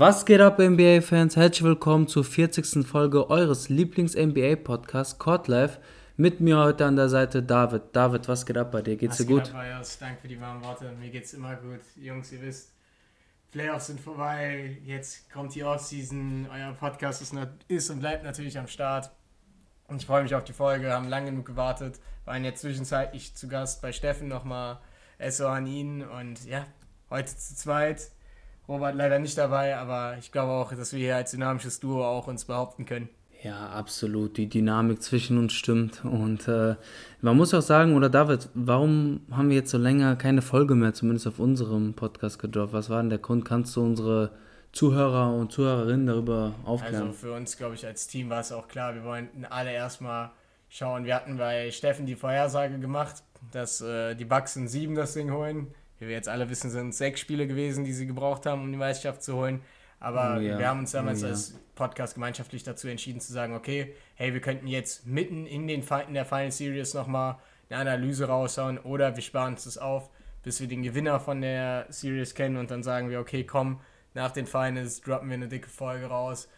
Was geht ab, NBA-Fans? Herzlich willkommen zur 40. Folge eures Lieblings-NBA-Podcasts Court Life. Mit mir heute an der Seite David. David, was geht ab bei dir? Geht's was dir gut? Ab, Bayers? Danke für die warmen Worte. Mir geht's immer gut. Jungs, ihr wisst, Playoffs sind vorbei. Jetzt kommt die Offseason. Euer Podcast ist, ist und bleibt natürlich am Start. Und ich freue mich auf die Folge. Haben lange genug gewartet. Waren jetzt zwischenzeitlich zu Gast bei Steffen nochmal. SO an ihn. Und ja, heute zu zweit Robert leider nicht dabei, aber ich glaube auch, dass wir hier als dynamisches Duo auch uns behaupten können. Ja, absolut. Die Dynamik zwischen uns stimmt. Und äh, man muss auch sagen, oder David, warum haben wir jetzt so länger keine Folge mehr, zumindest auf unserem Podcast gedroppt? Was war denn der Grund? Kannst du unsere Zuhörer und Zuhörerinnen darüber aufklären? Also für uns, glaube ich, als Team war es auch klar, wir wollten alle erstmal schauen. Wir hatten bei Steffen die Vorhersage gemacht, dass äh, die Bucks in sieben das Ding holen wie wir jetzt alle wissen, sind es sechs Spiele gewesen, die sie gebraucht haben, um die Meisterschaft zu holen. Aber oh ja. wir haben uns damals oh ja. als Podcast gemeinschaftlich dazu entschieden zu sagen, okay, hey, wir könnten jetzt mitten in den in der Final Series nochmal eine Analyse raushauen oder wir sparen uns das auf, bis wir den Gewinner von der Series kennen und dann sagen wir, okay, komm, nach den Finals droppen wir eine dicke Folge raus,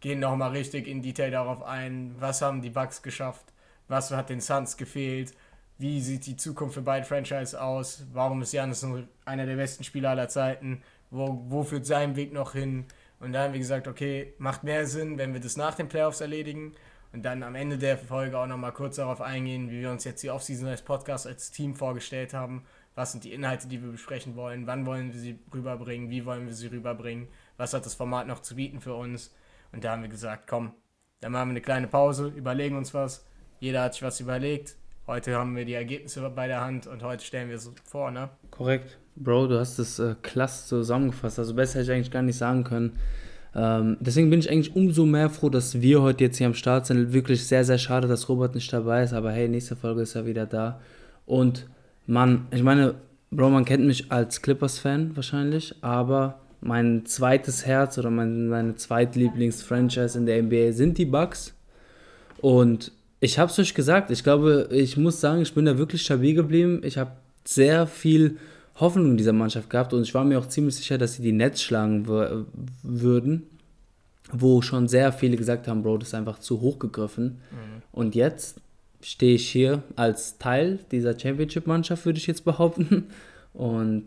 gehen nochmal richtig in Detail darauf ein, was haben die Bugs geschafft, was hat den Suns gefehlt, wie sieht die Zukunft für beide Franchise aus, warum ist Janis einer der besten Spieler aller Zeiten, wo, wo führt sein Weg noch hin. Und da haben wir gesagt, okay, macht mehr Sinn, wenn wir das nach den Playoffs erledigen und dann am Ende der Folge auch nochmal kurz darauf eingehen, wie wir uns jetzt die Offseason als Podcast, als Team vorgestellt haben. Was sind die Inhalte, die wir besprechen wollen? Wann wollen wir sie rüberbringen? Wie wollen wir sie rüberbringen? Was hat das Format noch zu bieten für uns? Und da haben wir gesagt, komm, dann machen wir eine kleine Pause, überlegen uns was. Jeder hat sich was überlegt. Heute haben wir die Ergebnisse bei der Hand und heute stellen wir es vor, ne? Korrekt. Bro, du hast es äh, klasse zusammengefasst. Also besser hätte ich eigentlich gar nicht sagen können. Ähm, deswegen bin ich eigentlich umso mehr froh, dass wir heute jetzt hier am Start sind. Wirklich sehr, sehr schade, dass Robert nicht dabei ist. Aber hey, nächste Folge ist er wieder da. Und Mann, ich meine, Bro, man kennt mich als Clippers-Fan wahrscheinlich, aber mein zweites Herz oder mein, meine zweitlieblings-Franchise in der NBA sind die Bucks. Und ich habe es euch gesagt. Ich glaube, ich muss sagen, ich bin da wirklich stabil geblieben. Ich habe sehr viel Hoffnung in dieser Mannschaft gehabt und ich war mir auch ziemlich sicher, dass sie die Netz schlagen würden, wo schon sehr viele gesagt haben, Bro, das ist einfach zu hoch gegriffen. Mhm. Und jetzt stehe ich hier als Teil dieser Championship-Mannschaft, würde ich jetzt behaupten. Und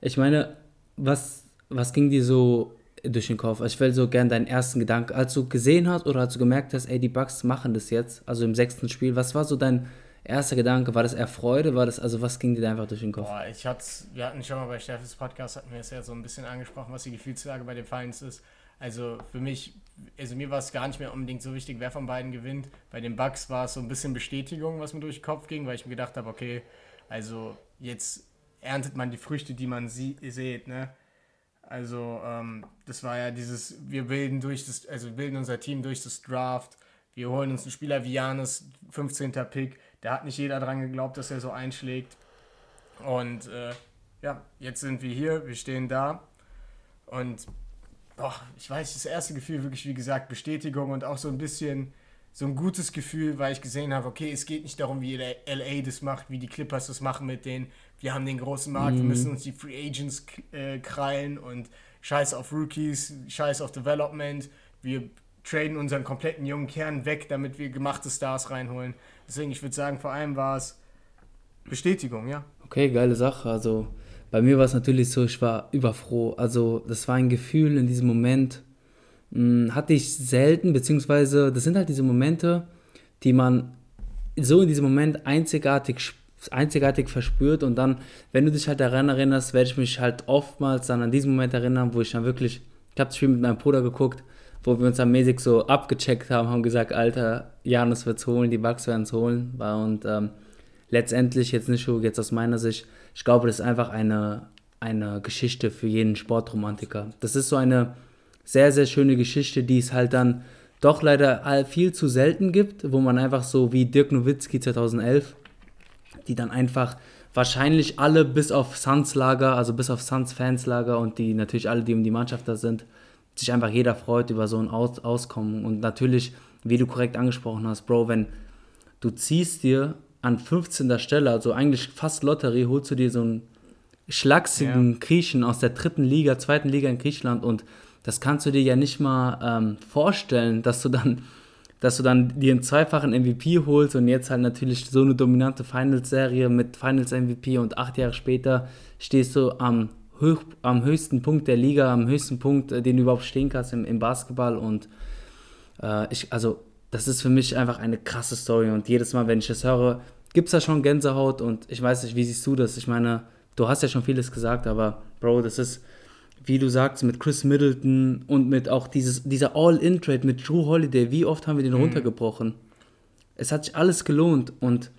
ich meine, was, was ging dir so durch den Kopf? Also ich will so gerne deinen ersten Gedanken, als du gesehen hast oder als du gemerkt hast, ey, die Bugs machen das jetzt, also im sechsten Spiel, was war so dein erster Gedanke? War das eher Freude? War das, also was ging dir da einfach durch den Kopf? Boah, ich hatte, wir hatten schon mal bei Steffens Podcast, hatten wir es ja so ein bisschen angesprochen, was die Gefühlslage bei den Finals ist. Also für mich, also mir war es gar nicht mehr unbedingt so wichtig, wer von beiden gewinnt. Bei den Bugs war es so ein bisschen Bestätigung, was mir durch den Kopf ging, weil ich mir gedacht habe, okay, also jetzt erntet man die Früchte, die man sie sieht, ne? Also ähm, das war ja dieses, wir bilden durch das, also bilden unser Team durch das Draft. Wir holen uns einen Spieler wie Janis, 15. Pick. Da hat nicht jeder dran geglaubt, dass er so einschlägt. Und äh, ja, jetzt sind wir hier, wir stehen da. Und boah, ich weiß, das erste Gefühl wirklich, wie gesagt, Bestätigung und auch so ein bisschen so ein gutes Gefühl, weil ich gesehen habe, okay, es geht nicht darum, wie LA das macht, wie die Clippers das machen mit denen wir haben den großen Markt, mhm. wir müssen uns die Free Agents äh, krallen und scheiß auf Rookies, scheiß auf Development. Wir traden unseren kompletten jungen Kern weg, damit wir gemachte Stars reinholen. Deswegen, ich würde sagen, vor allem war es Bestätigung, ja. Okay, geile Sache. Also bei mir war es natürlich so, ich war überfroh. Also das war ein Gefühl in diesem Moment, mh, hm, hatte ich selten, beziehungsweise das sind halt diese Momente, die man so in diesem Moment einzigartig einzigartig verspürt und dann, wenn du dich halt daran erinnerst, werde ich mich halt oftmals dann an diesen Moment erinnern, wo ich dann wirklich, ich habe das Spiel mit meinem Bruder geguckt, wo wir uns dann mäßig so abgecheckt haben, haben gesagt, Alter, Janus wird's holen, die Bugs werden es holen. Und ähm, letztendlich, jetzt nicht so, jetzt aus meiner Sicht, ich glaube, das ist einfach eine, eine Geschichte für jeden Sportromantiker. Das ist so eine sehr, sehr schöne Geschichte, die es halt dann doch leider viel zu selten gibt, wo man einfach so wie Dirk Nowitzki 2011 die dann einfach wahrscheinlich alle bis auf Suns Lager, also bis auf Suns Fans Lager und die natürlich alle, die um die Mannschaft da sind, sich einfach jeder freut über so ein Aus Auskommen. Und natürlich, wie du korrekt angesprochen hast, Bro, wenn du ziehst dir an 15. Stelle, also eigentlich fast Lotterie, holst du dir so einen schlachsigen ja. Griechen aus der dritten Liga, zweiten Liga in Griechenland und das kannst du dir ja nicht mal ähm, vorstellen, dass du dann dass du dann dir einen zweifachen MVP holst und jetzt halt natürlich so eine dominante Finals-Serie mit Finals-MVP und acht Jahre später stehst du am, hoch, am höchsten Punkt der Liga, am höchsten Punkt, äh, den du überhaupt stehen kannst im, im Basketball und äh, ich, also das ist für mich einfach eine krasse Story und jedes Mal, wenn ich das höre, gibt es da schon Gänsehaut und ich weiß nicht, wie siehst du das? Ich meine, du hast ja schon vieles gesagt, aber Bro, das ist wie du sagst, mit Chris Middleton und mit auch dieses, dieser All-In-Trade mit Drew Holiday, wie oft haben wir den mhm. runtergebrochen? Es hat sich alles gelohnt und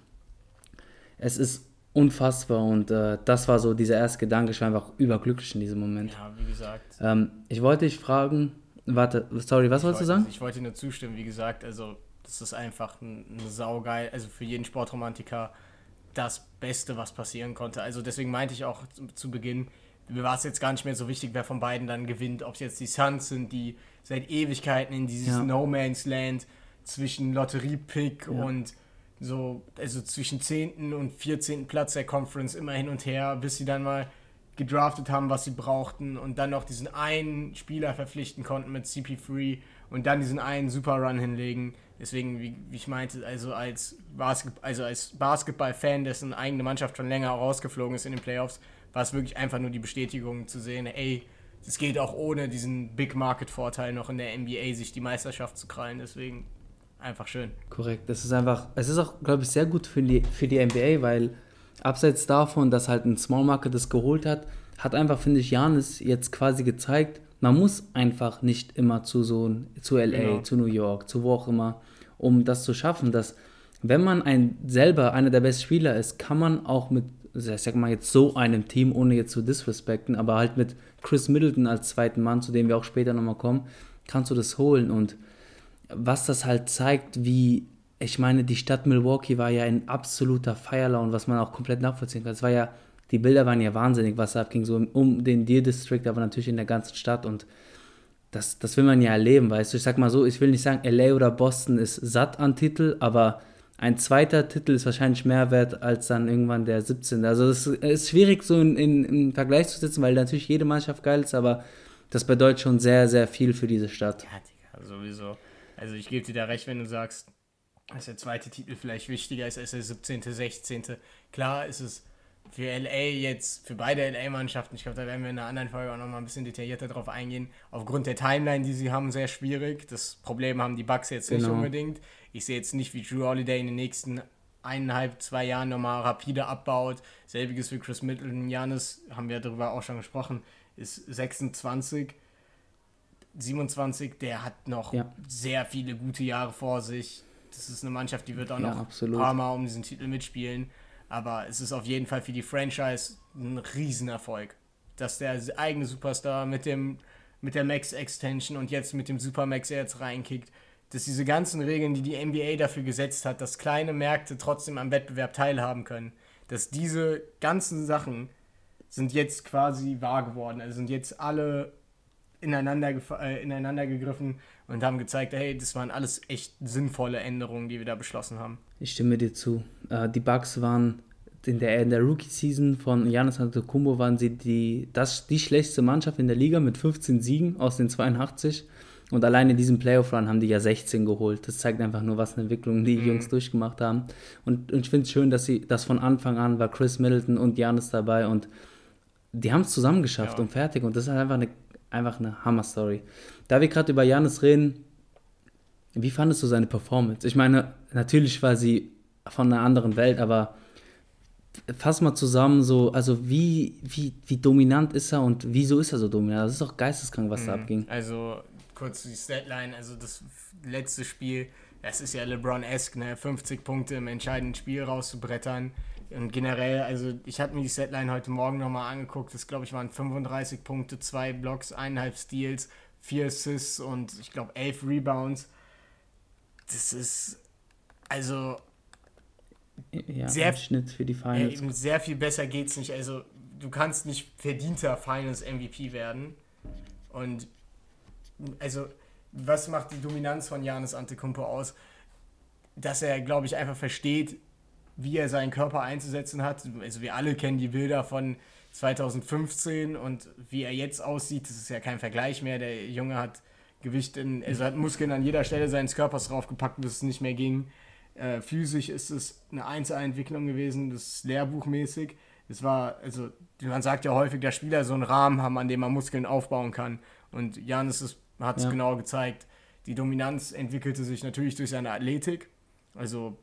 es ist unfassbar und äh, das war so dieser erste Gedanke. Ich war einfach überglücklich in diesem Moment. Ja, wie gesagt. Ähm, ich wollte dich fragen, warte, sorry, was wolltest du sagen? Ich wollte nur zustimmen, wie gesagt, also das ist einfach ein, ein saugeil, also für jeden Sportromantiker das Beste, was passieren konnte. Also deswegen meinte ich auch zu, zu Beginn, mir war es jetzt gar nicht mehr so wichtig, wer von beiden dann gewinnt. Ob es jetzt die Suns sind, die seit Ewigkeiten in dieses ja. No Man's Land zwischen Lotteriepick ja. und so, also zwischen 10. und 14. Platz der Conference immer hin und her, bis sie dann mal gedraftet haben, was sie brauchten und dann noch diesen einen Spieler verpflichten konnten mit CP3 und dann diesen einen Super Run hinlegen. Deswegen, wie, wie ich meinte, also als, Basket, also als Basketball-Fan, dessen eigene Mannschaft schon länger rausgeflogen ist in den Playoffs, war es wirklich einfach nur die Bestätigung zu sehen, ey, es geht auch ohne diesen Big Market Vorteil noch in der NBA, sich die Meisterschaft zu krallen. Deswegen einfach schön. Korrekt. Das ist einfach, es ist auch, glaube ich, sehr gut für die, für die NBA, weil abseits davon, dass halt ein Small Market das geholt hat, hat einfach, finde ich, Janis jetzt quasi gezeigt, man muss einfach nicht immer zu so zu LA, genau. zu New York, zu wo auch immer, um das zu schaffen, dass wenn man ein selber einer der besten Spieler ist, kann man auch mit also ich sag mal jetzt so einem Team, ohne jetzt zu disrespekten, aber halt mit Chris Middleton als zweiten Mann, zu dem wir auch später nochmal kommen, kannst du das holen. Und was das halt zeigt, wie, ich meine, die Stadt Milwaukee war ja in absoluter Feierlaune, was man auch komplett nachvollziehen kann. Es war ja, die Bilder waren ja wahnsinnig, was da abging, so um den Deer District, aber natürlich in der ganzen Stadt und das, das will man ja erleben, weißt du. Ich sag mal so, ich will nicht sagen, LA oder Boston ist satt an Titel, aber ein zweiter Titel ist wahrscheinlich mehr wert als dann irgendwann der 17. Also es ist schwierig so in, in, in Vergleich zu setzen, weil natürlich jede Mannschaft geil ist, aber das bedeutet schon sehr, sehr viel für diese Stadt. Ja, Digga, sowieso. Also ich gebe dir da recht, wenn du sagst, dass der zweite Titel vielleicht wichtiger ist als der 17., 16. Klar ist es für LA jetzt, für beide LA-Mannschaften, ich glaube, da werden wir in einer anderen Folge auch nochmal ein bisschen detaillierter drauf eingehen, aufgrund der Timeline, die sie haben, sehr schwierig. Das Problem haben die Bugs jetzt genau. nicht unbedingt. Ich sehe jetzt nicht, wie Drew Holiday in den nächsten eineinhalb, zwei Jahren nochmal rapide abbaut. Selbiges wie Chris Middleton. Janis, haben wir darüber auch schon gesprochen, ist 26. 27, der hat noch ja. sehr viele gute Jahre vor sich. Das ist eine Mannschaft, die wird auch ja, noch absolut. ein paar Mal um diesen Titel mitspielen. Aber es ist auf jeden Fall für die Franchise ein Riesenerfolg, dass der eigene Superstar mit dem mit der Max Extension und jetzt mit dem Supermax jetzt reinkickt dass diese ganzen Regeln, die die NBA dafür gesetzt hat, dass kleine Märkte trotzdem am Wettbewerb teilhaben können, dass diese ganzen Sachen sind jetzt quasi wahr geworden. Also sind jetzt alle ineinander, äh, ineinander gegriffen und haben gezeigt, hey, das waren alles echt sinnvolle Änderungen, die wir da beschlossen haben. Ich stimme dir zu. Äh, die Bugs waren in der, in der Rookie-Season von Janis Antetokounmpo waren sie die, das, die schlechteste Mannschaft in der Liga mit 15 Siegen aus den 82. Und allein in diesem Playoff-Run haben die ja 16 geholt. Das zeigt einfach nur, was eine Entwicklung die mhm. Jungs durchgemacht haben. Und, und ich finde es schön, dass sie das von Anfang an war Chris Middleton und Janis dabei und die haben es zusammen geschafft ja. und fertig. Und das ist einfach eine, einfach eine Hammer-Story. Da wir gerade über Janis reden, wie fandest du seine Performance? Ich meine, natürlich war sie von einer anderen Welt, aber fass mal zusammen, so, also wie, wie, wie dominant ist er und wieso ist er so dominant? Das ist doch geisteskrank, was mhm. da abging. Also kurz die Statline, also das letzte Spiel, das ist ja LeBron-esque, ne? 50 Punkte im entscheidenden Spiel rauszubrettern. Und generell, also ich hatte mir die Setline heute Morgen nochmal angeguckt. Das glaube ich waren 35 Punkte, zwei Blocks, eineinhalb Steals, vier Assists und ich glaube elf Rebounds. Das ist also ja, sehr, Schnitt für die Finals. Äh, sehr viel besser geht's nicht. Also du kannst nicht verdienter Finals MVP werden. Und also was macht die Dominanz von Janis Antetokounmpo aus? Dass er, glaube ich, einfach versteht, wie er seinen Körper einzusetzen hat. Also wir alle kennen die Bilder von 2015 und wie er jetzt aussieht, das ist ja kein Vergleich mehr. Der Junge hat Gewicht in, also hat Muskeln an jeder Stelle seines Körpers draufgepackt, bis es nicht mehr ging. Äh, physisch ist es eine Einzelentwicklung gewesen, das ist lehrbuchmäßig. Es war, also man sagt ja häufig, dass Spieler so einen Rahmen haben, an dem man Muskeln aufbauen kann. Und Janis hat es ja. genau gezeigt. Die Dominanz entwickelte sich natürlich durch seine Athletik. Also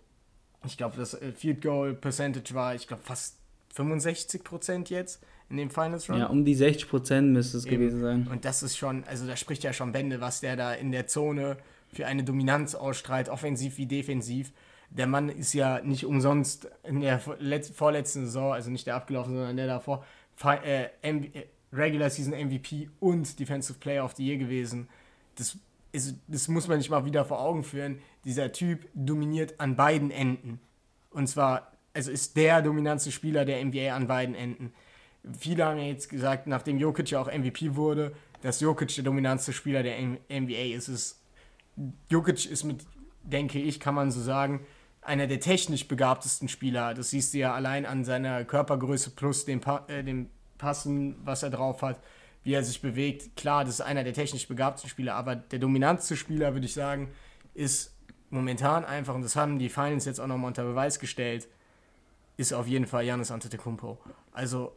ich glaube, das äh, Field Goal Percentage war, ich glaube, fast 65 Prozent jetzt in dem Finals Run. Ja, um die 60 Prozent müsste es Eben. gewesen sein. Und das ist schon, also da spricht ja schon Bände, was der da in der Zone für eine Dominanz ausstrahlt, offensiv wie defensiv. Der Mann ist ja nicht umsonst in der vorletzten Saison, also nicht der abgelaufene, sondern der davor, äh, äh, Regular Season MVP und Defensive Player of the Year gewesen. Das, ist, das muss man sich mal wieder vor Augen führen. Dieser Typ dominiert an beiden Enden. Und zwar, also ist der dominantste Spieler der NBA an beiden Enden viele haben ja jetzt gesagt, nachdem Jokic ja auch MVP wurde, dass Jokic der dominantste Spieler der NBA ist. ist Jokic ist mit, denke ich, kann man so sagen, einer der technisch begabtesten Spieler. Das siehst du ja allein an seiner Körpergröße plus dem, pa äh, dem Passen, was er drauf hat, wie er sich bewegt. Klar, das ist einer der technisch begabtesten Spieler, aber der dominantste Spieler, würde ich sagen, ist momentan einfach, und das haben die Finals jetzt auch nochmal unter Beweis gestellt, ist auf jeden Fall Janis Antetokounmpo. Also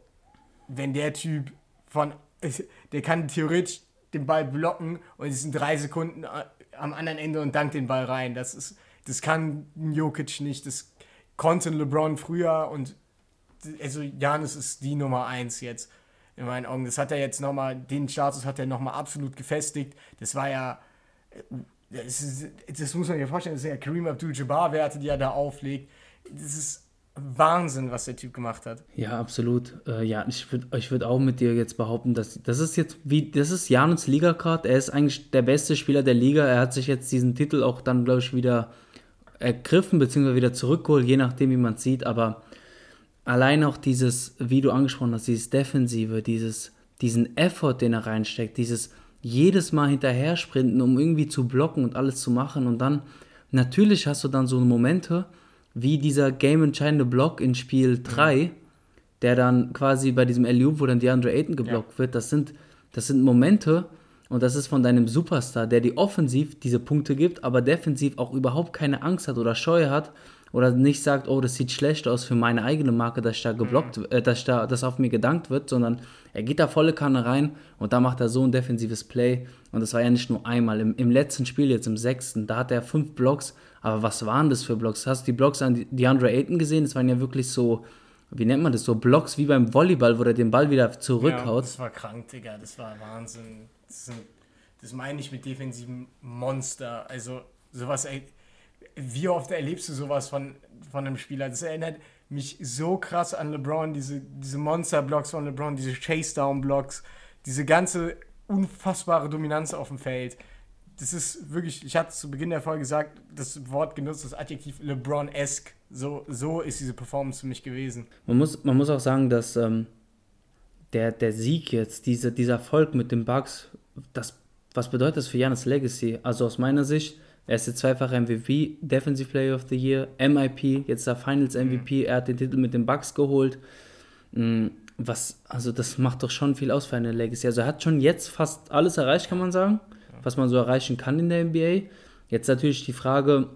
wenn der Typ von, der kann theoretisch den Ball blocken und es sind drei Sekunden äh, am anderen Ende und dankt den Ball rein. Das ist, das kann Jokic nicht, das konnte LeBron früher und also Janis ist die Nummer eins jetzt in meinen Augen. Das hat er jetzt nochmal, den Status hat er nochmal absolut gefestigt. Das war ja, äh, das, ist, das muss man sich vorstellen, das sind ja Kareem Abdul-Jabbar-Werte, die er da auflegt. Das ist Wahnsinn, was der Typ gemacht hat. Ja, absolut. Äh, ja, ich würde ich würd auch mit dir jetzt behaupten, dass das ist jetzt wie, das ist Janus Liga-Card. Er ist eigentlich der beste Spieler der Liga. Er hat sich jetzt diesen Titel auch dann, glaube ich, wieder ergriffen, beziehungsweise wieder zurückgeholt, je nachdem, wie man sieht. Aber allein auch dieses, wie du angesprochen hast, dieses Defensive, dieses, diesen Effort, den er reinsteckt, dieses jedes Mal hinterher sprinten, um irgendwie zu blocken und alles zu machen. Und dann, natürlich hast du dann so Momente, wie dieser game-entscheidende Block in Spiel 3, mhm. der dann quasi bei diesem LU, wo dann DeAndre Ayton geblockt ja. wird, das sind, das sind Momente und das ist von deinem Superstar, der dir offensiv diese Punkte gibt, aber defensiv auch überhaupt keine Angst hat oder Scheu hat oder nicht sagt, oh, das sieht schlecht aus für meine eigene Marke, dass ich da geblockt, äh, dass da das auf mir gedankt wird, sondern er geht da volle Kanne rein und da macht er so ein defensives Play und das war ja nicht nur einmal. Im, im letzten Spiel, jetzt im sechsten, da hat er fünf Blocks aber was waren das für Blocks? Hast du die Blocks an DeAndre Ayton gesehen? Das waren ja wirklich so, wie nennt man das, so Blocks wie beim Volleyball, wo er den Ball wieder zurückhaut. Ja, das war krank, Digga, das war Wahnsinn. Das, sind, das meine ich mit defensiven Monster. Also sowas, ey, wie oft erlebst du sowas von, von einem Spieler? Das erinnert mich so krass an LeBron, diese, diese Monster-Blocks von LeBron, diese Chase-Down-Blocks, diese ganze unfassbare Dominanz auf dem Feld das ist wirklich, ich hatte zu Beginn der Folge gesagt, das Wort genutzt, das Adjektiv LeBron-esque. So, so ist diese Performance für mich gewesen. Man muss, man muss auch sagen, dass ähm, der, der Sieg jetzt, diese, dieser Erfolg mit den Bugs, das, was bedeutet das für Janis Legacy? Also aus meiner Sicht, er ist jetzt zweifacher MVP, Defensive Player of the Year, MIP, jetzt der Finals MVP, mhm. er hat den Titel mit den Bugs geholt. Mhm, was, also das macht doch schon viel aus für eine Legacy. Also er hat schon jetzt fast alles erreicht, kann man sagen was man so erreichen kann in der NBA. Jetzt natürlich die Frage,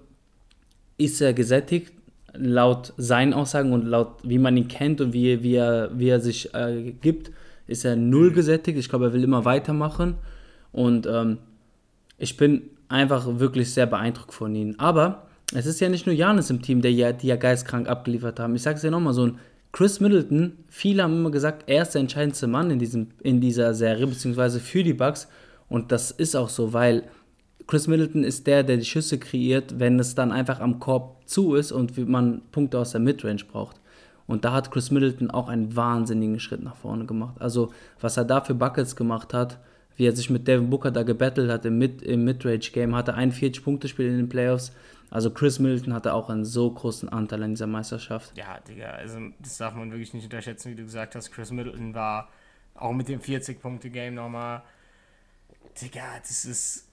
ist er gesättigt? Laut seinen Aussagen und laut wie man ihn kennt und wie, wie, er, wie er sich äh, gibt, ist er null gesättigt. Ich glaube, er will immer weitermachen. Und ähm, ich bin einfach wirklich sehr beeindruckt von ihm. Aber es ist ja nicht nur Janis im Team, der ja, die ja geistkrank abgeliefert haben. Ich sage es ja nochmal, so ein Chris Middleton, viele haben immer gesagt, er ist der entscheidendste Mann in, diesem, in dieser Serie, beziehungsweise für die Bucks. Und das ist auch so, weil Chris Middleton ist der, der die Schüsse kreiert, wenn es dann einfach am Korb zu ist und man Punkte aus der Midrange braucht. Und da hat Chris Middleton auch einen wahnsinnigen Schritt nach vorne gemacht. Also, was er da für Buckets gemacht hat, wie er sich mit Devin Booker da gebettelt hat im, Mid im Midrange-Game, hatte 41 Punkte Spiel in den Playoffs. Also Chris Middleton hatte auch einen so großen Anteil an dieser Meisterschaft. Ja, Digga, also das darf man wirklich nicht unterschätzen, wie du gesagt hast. Chris Middleton war auch mit dem 40-Punkte-Game nochmal. Digga, das ist,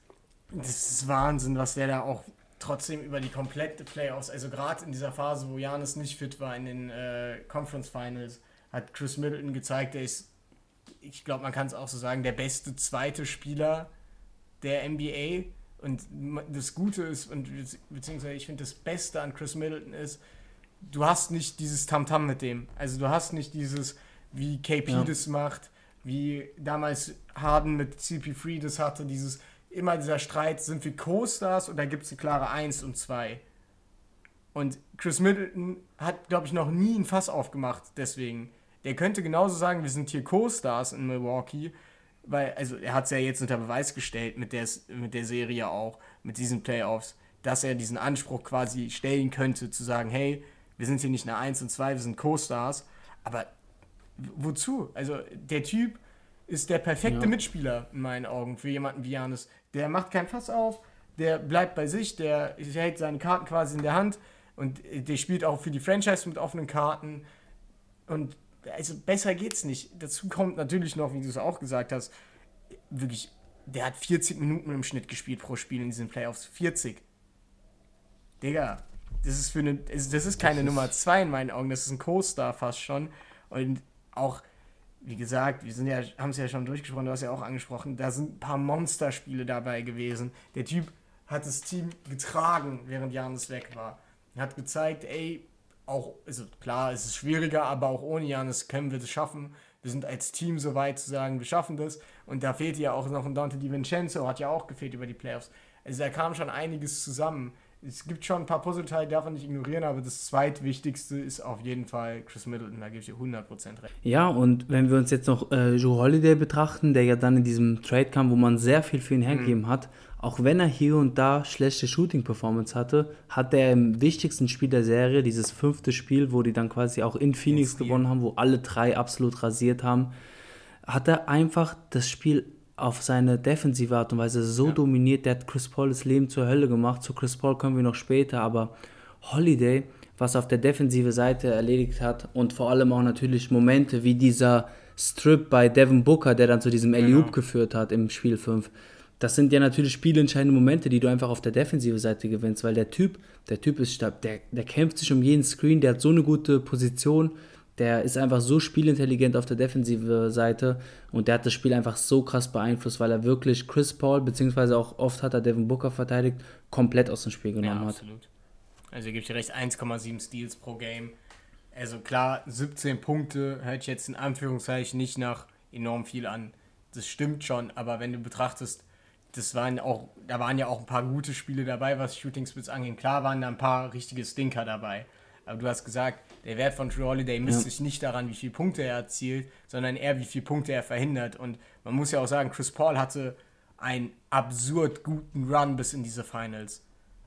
das ist Wahnsinn, was der da auch trotzdem über die komplette Playoffs, also gerade in dieser Phase, wo Janis nicht fit war in den äh, Conference Finals, hat Chris Middleton gezeigt, er ist, ich glaube, man kann es auch so sagen, der beste zweite Spieler der NBA. Und das Gute ist, und beziehungsweise ich finde das Beste an Chris Middleton ist, du hast nicht dieses Tamtam -Tam mit dem. Also du hast nicht dieses, wie KP ja. das macht, wie damals Harden mit CP3 das hatte, dieses immer dieser Streit, sind wir Co-Stars oder gibt es eine klare 1 und 2? Und Chris Middleton hat, glaube ich, noch nie ein Fass aufgemacht, deswegen. Der könnte genauso sagen, wir sind hier Co-Stars in Milwaukee, weil, also er hat es ja jetzt unter Beweis gestellt mit der, mit der Serie auch, mit diesen Playoffs, dass er diesen Anspruch quasi stellen könnte, zu sagen, hey, wir sind hier nicht eine 1 und 2, wir sind Co-Stars, aber wozu? Also der Typ ist der perfekte ja. Mitspieler in meinen Augen für jemanden wie Janis. Der macht kein Fass auf, der bleibt bei sich, der hält seine Karten quasi in der Hand und der spielt auch für die Franchise mit offenen Karten. Und also besser geht's nicht. Dazu kommt natürlich noch, wie du es auch gesagt hast, wirklich, der hat 40 Minuten im Schnitt gespielt pro Spiel in diesen Playoffs. 40. Digga, das ist für eine, das ist keine das Nummer 2 in meinen Augen, das ist ein Co-Star fast schon. Und auch wie gesagt, wir sind ja, haben es ja schon durchgesprochen, du hast ja auch angesprochen, da sind ein paar Monsterspiele dabei gewesen. Der Typ hat das Team getragen, während Janis weg war. Er hat gezeigt, ey, auch, also klar, es ist schwieriger, aber auch ohne Janis können wir das schaffen. Wir sind als Team so weit zu sagen, wir schaffen das. Und da fehlt ja auch noch ein Dante DiVincenzo, hat ja auch gefehlt über die Playoffs. Also da kam schon einiges zusammen es gibt schon ein paar Puzzleteile, darf man nicht ignorieren, aber das zweitwichtigste ist auf jeden Fall Chris Middleton, da gebe ich dir 100% recht. Ja, und wenn wir uns jetzt noch äh, Joe Holiday betrachten, der ja dann in diesem Trade kam, wo man sehr viel für ihn hergegeben mhm. hat, auch wenn er hier und da schlechte Shooting-Performance hatte, hat er im wichtigsten Spiel der Serie, dieses fünfte Spiel, wo die dann quasi auch in Phoenix gewonnen haben, wo alle drei absolut rasiert haben, hat er einfach das Spiel auf seine defensive Art und Weise so ja. dominiert. Der hat Chris Paul das Leben zur Hölle gemacht. Zu Chris Paul kommen wir noch später, aber Holiday, was auf der defensive Seite erledigt hat und vor allem auch natürlich Momente wie dieser Strip bei Devin Booker, der dann zu diesem Eliup genau. geführt hat im Spiel 5. Das sind ja natürlich spielentscheidende Momente, die du einfach auf der defensive Seite gewinnst, weil der Typ, der Typ ist stark, der, der kämpft sich um jeden Screen, der hat so eine gute Position, der ist einfach so spielintelligent auf der defensive Seite und der hat das Spiel einfach so krass beeinflusst, weil er wirklich Chris Paul, beziehungsweise auch oft hat er Devin Booker verteidigt, komplett aus dem Spiel genommen ja, absolut. hat. Also er gibt dir recht, 1,7 Steals pro Game. Also klar, 17 Punkte hört jetzt in Anführungszeichen nicht nach enorm viel an. Das stimmt schon, aber wenn du betrachtest, das waren auch, da waren ja auch ein paar gute Spiele dabei, was Shooting Splits angeht. Klar waren da ein paar richtige Stinker dabei. Aber du hast gesagt, der Wert von True Holiday misst ja. sich nicht daran, wie viele Punkte er erzielt, sondern eher, wie viele Punkte er verhindert. Und man muss ja auch sagen, Chris Paul hatte einen absurd guten Run bis in diese Finals.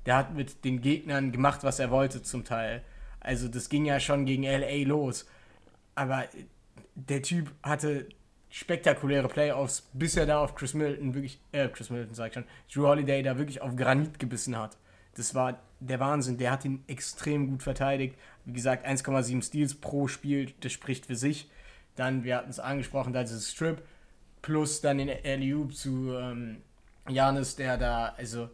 Der hat mit den Gegnern gemacht, was er wollte zum Teil. Also das ging ja schon gegen LA los. Aber der Typ hatte spektakuläre Playoffs, bis er da auf Chris Middleton wirklich, äh, Chris Middleton sag ich schon, Drew Holiday da wirklich auf Granit gebissen hat. Das war der Wahnsinn. Der hat ihn extrem gut verteidigt. Wie gesagt, 1,7 Steals pro Spiel, das spricht für sich. Dann, wir hatten es angesprochen, da ist Strip. Plus dann den alley zu ähm, Janis, der da, also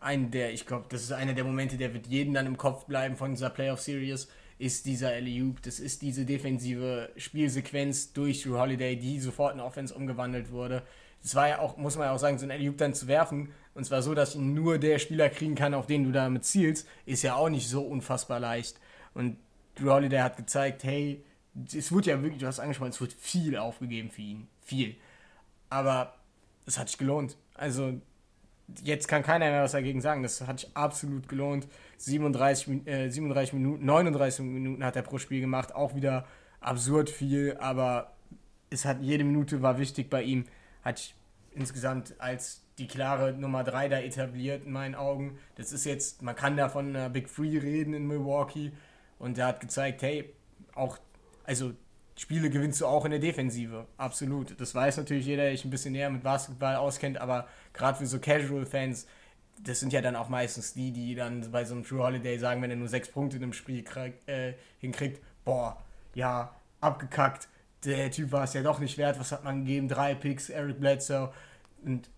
ein der, ich glaube, das ist einer der Momente, der wird jedem dann im Kopf bleiben von dieser Playoff-Series, ist dieser alley Das ist diese defensive Spielsequenz durch Drew Holiday, die sofort in Offense umgewandelt wurde. Das war ja auch, muss man ja auch sagen, so ein alley dann zu werfen, und zwar so, dass ihn nur der Spieler kriegen kann, auf den du damit zielst, ist ja auch nicht so unfassbar leicht. Und Drew Holiday hat gezeigt, hey, es wird ja wirklich, du hast angesprochen, es wird viel aufgegeben für ihn. Viel. Aber es hat sich gelohnt. Also, jetzt kann keiner mehr was dagegen sagen. Das hat sich absolut gelohnt. 37, äh, 37 Minuten, 39 Minuten hat er pro Spiel gemacht. Auch wieder absurd viel, aber es hat jede Minute war wichtig bei ihm. Hat insgesamt als die klare Nummer 3 da etabliert in meinen Augen. Das ist jetzt, man kann da von einer Big Free reden in Milwaukee und der hat gezeigt, hey, auch, also Spiele gewinnst du auch in der Defensive. Absolut. Das weiß natürlich jeder, der sich ein bisschen näher mit Basketball auskennt, aber gerade für so Casual-Fans, das sind ja dann auch meistens die, die dann bei so einem True Holiday sagen, wenn er nur sechs Punkte in einem Spiel krieg, äh, hinkriegt, boah, ja, abgekackt, der Typ war es ja doch nicht wert, was hat man gegeben? Drei Picks, Eric Bledsoe. Und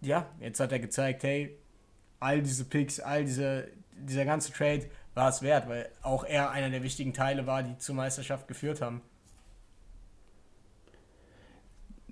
ja, jetzt hat er gezeigt, hey, all diese Picks, all diese, dieser ganze Trade war es wert, weil auch er einer der wichtigen Teile war, die zur Meisterschaft geführt haben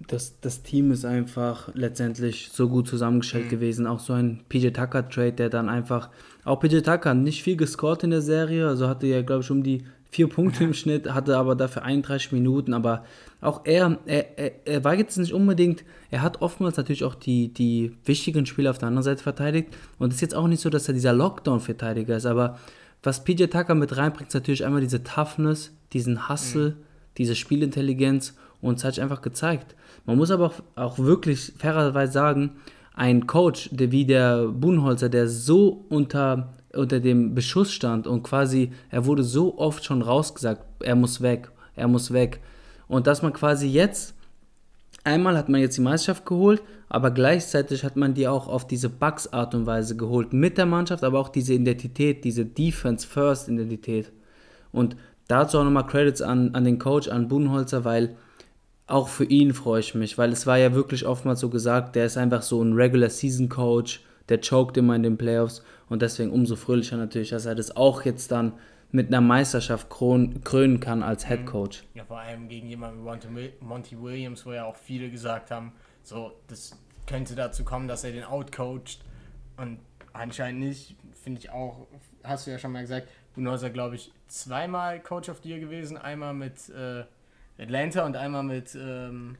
das, das Team ist einfach letztendlich so gut zusammengestellt mhm. gewesen. Auch so ein PJ Tucker Trade, der dann einfach, auch PJ Tucker nicht viel gescored in der Serie, also hatte ja, glaube ich, um die vier Punkte im Schnitt, hatte aber dafür 31 Minuten, aber auch er, er, er, er war jetzt nicht unbedingt, er hat oftmals natürlich auch die, die wichtigen Spiele auf der anderen Seite verteidigt und es ist jetzt auch nicht so, dass er dieser Lockdown-Verteidiger ist, aber was PJ Tucker mit reinbringt, ist natürlich einmal diese Toughness, diesen Hustle, mhm. diese Spielintelligenz und es hat sich einfach gezeigt. Man muss aber auch, auch wirklich fairerweise sagen, ein Coach der, wie der Buhnholzer, der so unter, unter dem Beschuss stand und quasi, er wurde so oft schon rausgesagt, er muss weg, er muss weg. Und dass man quasi jetzt, einmal hat man jetzt die Meisterschaft geholt, aber gleichzeitig hat man die auch auf diese Bugs-Art und Weise geholt mit der Mannschaft, aber auch diese Identität, diese Defense-First-Identität. Und dazu auch nochmal Credits an, an den Coach, an Buhnholzer, weil auch für ihn freue ich mich, weil es war ja wirklich oftmals so gesagt, der ist einfach so ein Regular Season Coach, der choked immer in den Playoffs und deswegen umso fröhlicher natürlich, dass er das auch jetzt dann mit einer Meisterschaft krönen kann als Head mhm. Coach. Ja, vor allem gegen jemanden wie Monty Williams, wo ja auch viele gesagt haben, so, das könnte dazu kommen, dass er den outcoacht und anscheinend nicht, finde ich auch, hast du ja schon mal gesagt, Bunosa, glaube ich, zweimal Coach of the Year gewesen, einmal mit äh, Atlanta und einmal mit, ähm,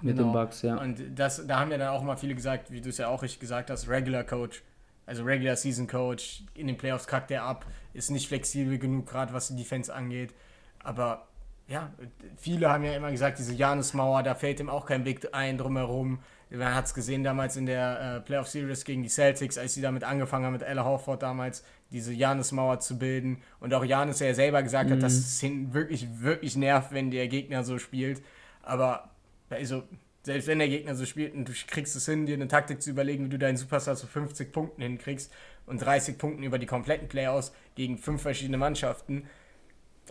mit genau. den Bucks, ja. Und das, da haben ja dann auch mal viele gesagt, wie du es ja auch richtig gesagt hast, Regular Coach, also Regular Season Coach, in den Playoffs kackt er ab, ist nicht flexibel genug, gerade was die Defense angeht. Aber ja, viele haben ja immer gesagt, diese Janus-Mauer, da fällt ihm auch kein Weg ein drumherum. Man hat es gesehen damals in der äh, Playoff Series gegen die Celtics, als sie damit angefangen haben, mit Ella Horford damals, diese Janis-Mauer zu bilden. Und auch Janis, der ja selber gesagt mhm. hat, dass es ihn wirklich, wirklich nervt, wenn der Gegner so spielt. Aber also, selbst wenn der Gegner so spielt und du kriegst es hin, dir eine Taktik zu überlegen, wie du deinen Superstar zu 50 Punkten hinkriegst und 30 Punkten über die kompletten Playoffs gegen fünf verschiedene Mannschaften.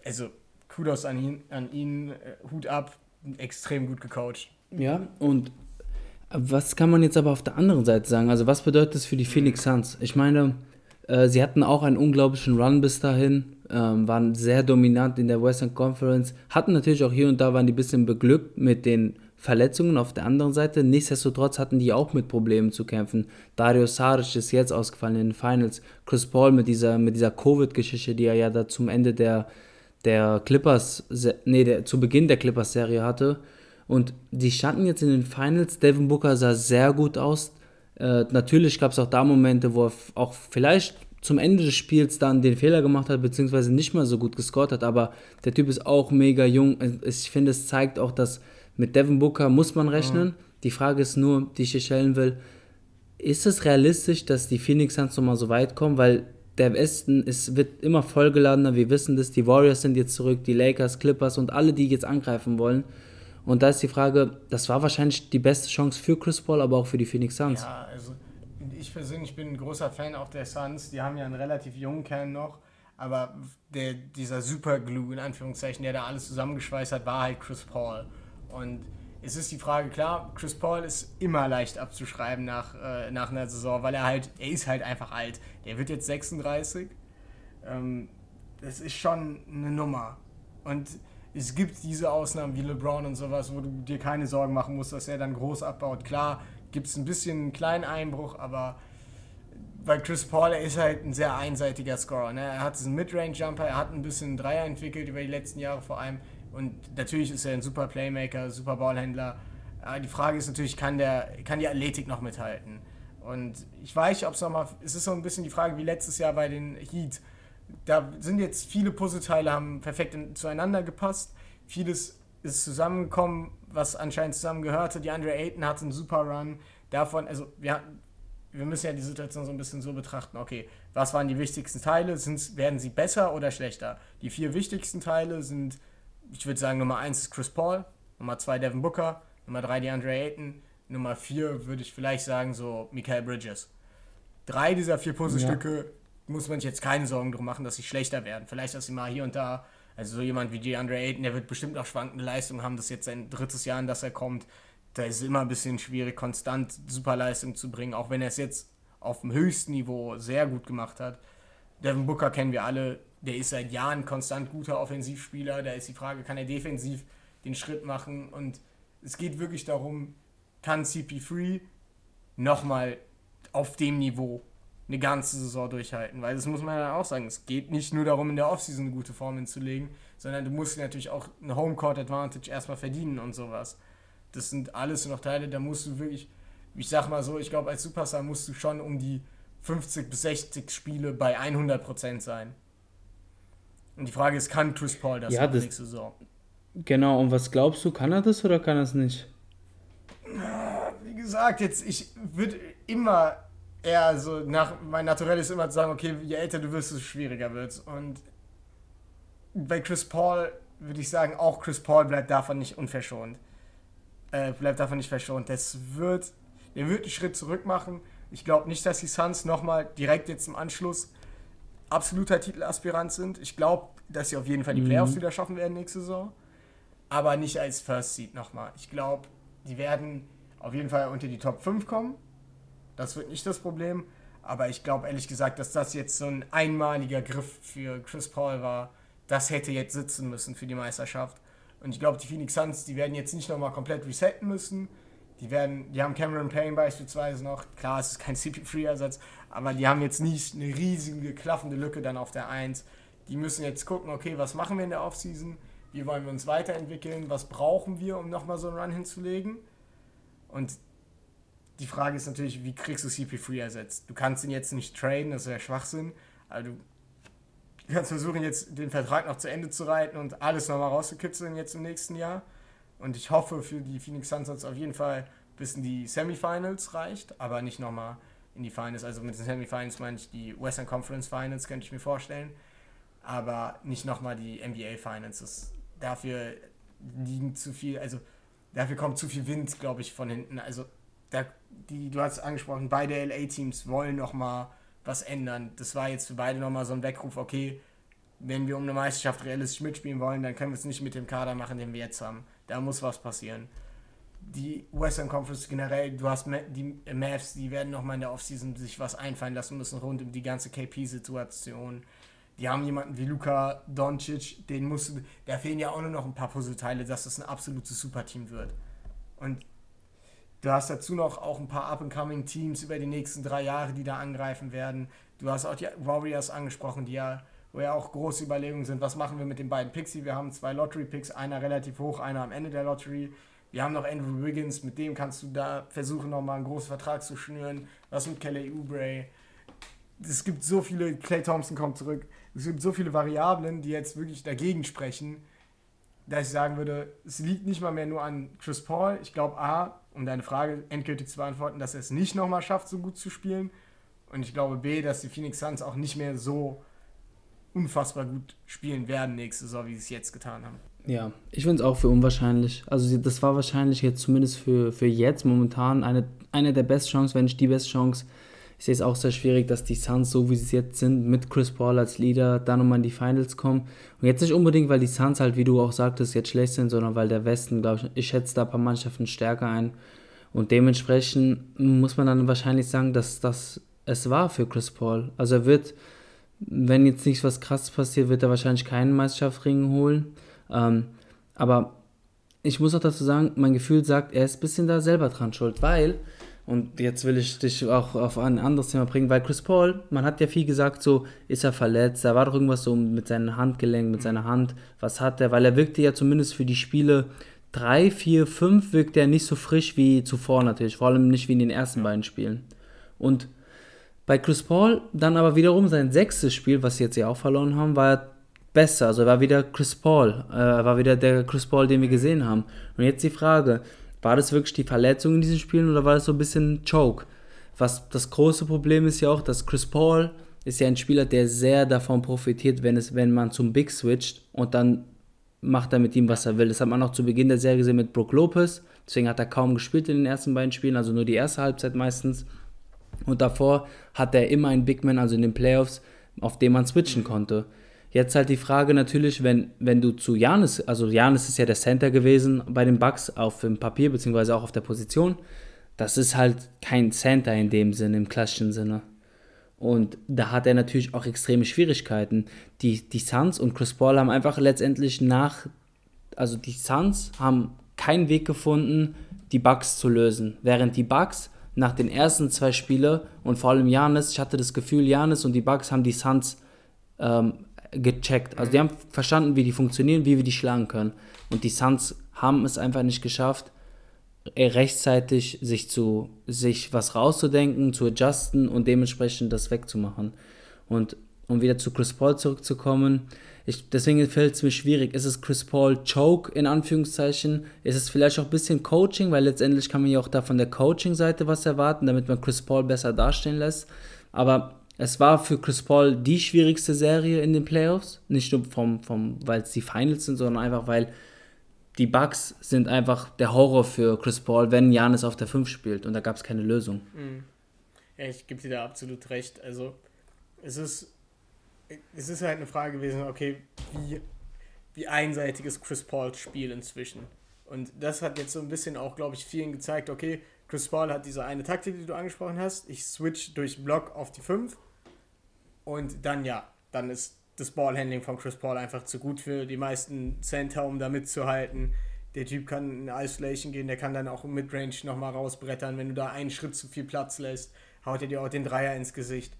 Also, Kudos an ihn, an ihn äh, Hut ab, extrem gut gecoacht. Ja, und was kann man jetzt aber auf der anderen Seite sagen? Also, was bedeutet das für die Phoenix Suns? Ich meine, äh, sie hatten auch einen unglaublichen Run bis dahin, ähm, waren sehr dominant in der Western Conference, hatten natürlich auch hier und da waren die ein bisschen beglückt mit den Verletzungen auf der anderen Seite. Nichtsdestotrotz hatten die auch mit Problemen zu kämpfen. Dario Saric ist jetzt ausgefallen in den Finals. Chris Paul mit dieser, mit dieser Covid-Geschichte, die er ja da zum Ende der, der Clippers, nee, der, zu Beginn der Clippers-Serie hatte. Und die standen jetzt in den Finals. Devin Booker sah sehr gut aus. Äh, natürlich gab es auch da Momente, wo er auch vielleicht zum Ende des Spiels dann den Fehler gemacht hat, beziehungsweise nicht mehr so gut gescored hat, aber der Typ ist auch mega jung. Ich finde, es zeigt auch, dass mit Devin Booker muss man rechnen. Mhm. Die Frage ist nur, die ich hier stellen will, ist es realistisch, dass die Phoenix Suns nochmal so weit kommen? Weil der Westen ist, wird immer vollgeladener, wir wissen das, die Warriors sind jetzt zurück, die Lakers, Clippers und alle, die jetzt angreifen wollen. Und da ist die Frage, das war wahrscheinlich die beste Chance für Chris Paul, aber auch für die Phoenix Suns. Ja, also ich persönlich bin ein großer Fan auch der Suns. Die haben ja einen relativ jungen Kern noch. Aber der, dieser Superglue, in Anführungszeichen, der da alles zusammengeschweißt hat, war halt Chris Paul. Und es ist die Frage, klar, Chris Paul ist immer leicht abzuschreiben nach, äh, nach einer Saison, weil er halt, er ist halt einfach alt. Der wird jetzt 36. Ähm, das ist schon eine Nummer. Und es gibt diese Ausnahmen wie LeBron und sowas, wo du dir keine Sorgen machen musst, dass er dann groß abbaut. Klar, gibt es ein bisschen einen kleinen Einbruch, aber weil Chris Paul, er ist halt ein sehr einseitiger Scorer. Ne? Er hat diesen Midrange-Jumper, er hat ein bisschen Dreier entwickelt über die letzten Jahre vor allem. Und natürlich ist er ein super Playmaker, super Ballhändler. Aber die Frage ist natürlich, kann, der, kann die Athletik noch mithalten? Und ich weiß ob es nochmal, es ist so ein bisschen die Frage wie letztes Jahr bei den Heat da sind jetzt viele Puzzleteile haben perfekt in, zueinander gepasst. Vieles ist zusammengekommen, was anscheinend zusammengehörte. Die Andre Ayton hat einen super Run. Davon, also wir, wir müssen ja die Situation so ein bisschen so betrachten, okay, was waren die wichtigsten Teile? Sind, werden sie besser oder schlechter? Die vier wichtigsten Teile sind ich würde sagen, Nummer 1 ist Chris Paul, Nummer 2 Devin Booker, Nummer 3 DeAndre Ayton, Nummer 4 würde ich vielleicht sagen so Michael Bridges. Drei dieser vier Puzzlestücke ja. Muss man sich jetzt keine Sorgen drum machen, dass sie schlechter werden. Vielleicht, dass sie mal hier und da, also so jemand wie DeAndre Ayton, der wird bestimmt auch schwankende Leistungen haben, das ist jetzt sein drittes Jahr, in das er kommt. Da ist es immer ein bisschen schwierig, konstant Superleistung zu bringen, auch wenn er es jetzt auf dem höchsten Niveau sehr gut gemacht hat. Devin Booker kennen wir alle, der ist seit Jahren konstant guter Offensivspieler. Da ist die Frage, kann er defensiv den Schritt machen? Und es geht wirklich darum, kann CP3 nochmal auf dem Niveau eine ganze Saison durchhalten? Weil das muss man ja auch sagen, es geht nicht nur darum, in der Offseason eine gute Form hinzulegen, sondern du musst natürlich auch eine Homecourt Advantage erstmal verdienen und sowas. Das sind alles noch Teile, da musst du wirklich, ich sag mal so, ich glaube, als Superstar musst du schon um die 50 bis 60 Spiele bei 100% sein. Und die Frage ist, kann Chris Paul das ja, das, nächste Saison? Genau, und was glaubst du, kann er das oder kann er es nicht? Wie gesagt, jetzt, ich würde immer eher so, nach, mein Naturell ist immer zu sagen, okay, je älter du wirst, desto schwieriger wird Und bei Chris Paul würde ich sagen, auch Chris Paul bleibt davon nicht unverschont. Äh, bleibt davon nicht verschont. Das wird, der wird einen Schritt zurück machen. Ich glaube nicht, dass die Suns nochmal direkt jetzt im Anschluss absoluter Titelaspirant sind. Ich glaube, dass sie auf jeden Fall die mhm. Playoffs mhm. wieder schaffen werden nächste Saison. Aber nicht als First Seed nochmal. Ich glaube, die werden auf jeden Fall unter die Top 5 kommen. Das wird nicht das Problem. Aber ich glaube ehrlich gesagt, dass das jetzt so ein einmaliger Griff für Chris Paul war. Das hätte jetzt sitzen müssen für die Meisterschaft. Und ich glaube, die Phoenix Suns, die werden jetzt nicht nochmal komplett resetten müssen. Die werden, die haben Cameron Payne beispielsweise noch. Klar, es ist kein CP3-Ersatz, aber die haben jetzt nicht eine riesige, klaffende Lücke dann auf der 1. Die müssen jetzt gucken, okay, was machen wir in der Offseason? Wie wollen wir uns weiterentwickeln? Was brauchen wir, um nochmal so einen Run hinzulegen? Und die Frage ist natürlich, wie kriegst du CP3 ersetzt? Du kannst ihn jetzt nicht traden, das wäre Schwachsinn. Also du kannst versuchen, jetzt den Vertrag noch zu Ende zu reiten und alles nochmal rauszukitzeln jetzt im nächsten Jahr. Und ich hoffe für die Phoenix Suns, dass auf jeden Fall bis in die Semifinals reicht, aber nicht nochmal in die Finals. Also mit den Semifinals meine ich die Western Conference Finals, könnte ich mir vorstellen. Aber nicht nochmal die NBA Finals. Das, dafür liegen zu viel, also dafür kommt zu viel Wind, glaube ich, von hinten. Also da, die, du hast angesprochen, beide LA-Teams wollen nochmal was ändern. Das war jetzt für beide nochmal so ein Weckruf, okay, wenn wir um eine Meisterschaft realistisch mitspielen wollen, dann können wir es nicht mit dem Kader machen, den wir jetzt haben. Da muss was passieren die Western Conference generell, du hast die Mavs, die werden nochmal in der Offseason sich was einfallen lassen müssen rund um die ganze KP-Situation. Die haben jemanden wie Luka Doncic, den musst du, da fehlen ja auch nur noch ein paar Puzzleteile, dass das ein absolutes Superteam wird. Und du hast dazu noch auch ein paar Up-and-Coming-Teams über die nächsten drei Jahre, die da angreifen werden. Du hast auch die Warriors angesprochen, die ja, wo ja auch große Überlegungen sind, was machen wir mit den beiden Picks? Wir haben zwei Lottery-Picks, einer relativ hoch, einer am Ende der Lottery wir haben noch Andrew Wiggins, mit dem kannst du da versuchen, nochmal einen großen Vertrag zu schnüren. Was mit Kelly Oubre? Es gibt so viele, Clay Thompson kommt zurück. Es gibt so viele Variablen, die jetzt wirklich dagegen sprechen, dass ich sagen würde, es liegt nicht mal mehr nur an Chris Paul. Ich glaube, A, um deine Frage endgültig zu beantworten, dass er es nicht nochmal schafft, so gut zu spielen. Und ich glaube, B, dass die Phoenix Suns auch nicht mehr so unfassbar gut spielen werden nächste Saison, wie sie es jetzt getan haben. Ja, ich finde es auch für unwahrscheinlich. Also das war wahrscheinlich jetzt zumindest für, für jetzt momentan eine, eine der besten Chancen, wenn nicht die beste Chance. Ich sehe es auch sehr schwierig, dass die Suns, so wie sie jetzt sind, mit Chris Paul als Leader, da nochmal in die Finals kommen. Und jetzt nicht unbedingt, weil die Suns halt, wie du auch sagtest, jetzt schlecht sind, sondern weil der Westen, glaube ich, ich schätze da ein paar Mannschaften stärker ein. Und dementsprechend muss man dann wahrscheinlich sagen, dass das es war für Chris Paul. Also er wird, wenn jetzt nichts was krasses passiert, wird er wahrscheinlich keinen Meisterschaftsring holen. Ähm, aber ich muss auch dazu sagen, mein Gefühl sagt, er ist ein bisschen da selber dran schuld, weil, und jetzt will ich dich auch auf ein anderes Thema bringen, weil Chris Paul, man hat ja viel gesagt, so ist er verletzt, da war doch irgendwas so mit seinem Handgelenk, mit seiner Hand, was hat er, weil er wirkte ja zumindest für die Spiele 3, 4, 5 wirkt er nicht so frisch wie zuvor natürlich, vor allem nicht wie in den ersten beiden Spielen. Und bei Chris Paul dann aber wiederum sein sechstes Spiel, was sie jetzt ja auch verloren haben, war er besser. Also er war wieder Chris Paul. Äh, er war wieder der Chris Paul, den wir gesehen haben. Und jetzt die Frage, war das wirklich die Verletzung in diesen Spielen oder war das so ein bisschen Choke? Was das große Problem ist ja auch, dass Chris Paul ist ja ein Spieler, der sehr davon profitiert, wenn es, wenn man zum Big switcht und dann macht er mit ihm, was er will. Das hat man auch zu Beginn der Serie gesehen mit Brook Lopez. Deswegen hat er kaum gespielt in den ersten beiden Spielen, also nur die erste Halbzeit meistens. Und davor hat er immer einen Big Man, also in den Playoffs, auf den man switchen konnte. Jetzt halt die Frage natürlich, wenn, wenn du zu Janis, also Janis ist ja der Center gewesen bei den Bucks auf dem Papier, beziehungsweise auch auf der Position. Das ist halt kein Center in dem Sinne, im klassischen Sinne. Und da hat er natürlich auch extreme Schwierigkeiten. Die, die Suns und Chris Paul haben einfach letztendlich nach, also die Suns haben keinen Weg gefunden, die Bugs zu lösen. Während die Bugs nach den ersten zwei Spielen und vor allem Janis, ich hatte das Gefühl, Janis und die Bugs haben die Suns ähm, gecheckt. Also die haben verstanden, wie die funktionieren, wie wir die schlagen können. Und die Suns haben es einfach nicht geschafft, äh, rechtzeitig sich zu sich was rauszudenken, zu adjusten und dementsprechend das wegzumachen. Und um wieder zu Chris Paul zurückzukommen, ich, deswegen fällt es mir schwierig. Ist es Chris Paul Choke in Anführungszeichen? Ist es vielleicht auch ein bisschen Coaching, weil letztendlich kann man ja auch da von der Coaching-Seite was erwarten, damit man Chris Paul besser dastehen lässt. Aber es war für Chris Paul die schwierigste Serie in den Playoffs. Nicht nur vom, vom, weil es die Finals sind, sondern einfach, weil die Bugs sind einfach der Horror für Chris Paul, wenn Janis auf der 5 spielt und da gab es keine Lösung. Mhm. Ja, ich gebe dir da absolut recht. Also es ist, es ist halt eine Frage gewesen, okay, wie, wie einseitig ist Chris Pauls Spiel inzwischen? Und das hat jetzt so ein bisschen auch, glaube ich, vielen gezeigt, okay, Chris Paul hat diese eine Taktik, die du angesprochen hast. Ich switch durch Block auf die 5 und dann ja, dann ist das Ballhandling von Chris Paul einfach zu gut für die meisten Center, um da mitzuhalten. Der Typ kann in Isolation gehen, der kann dann auch im Midrange nochmal rausbrettern. Wenn du da einen Schritt zu viel Platz lässt, haut er dir auch den Dreier ins Gesicht.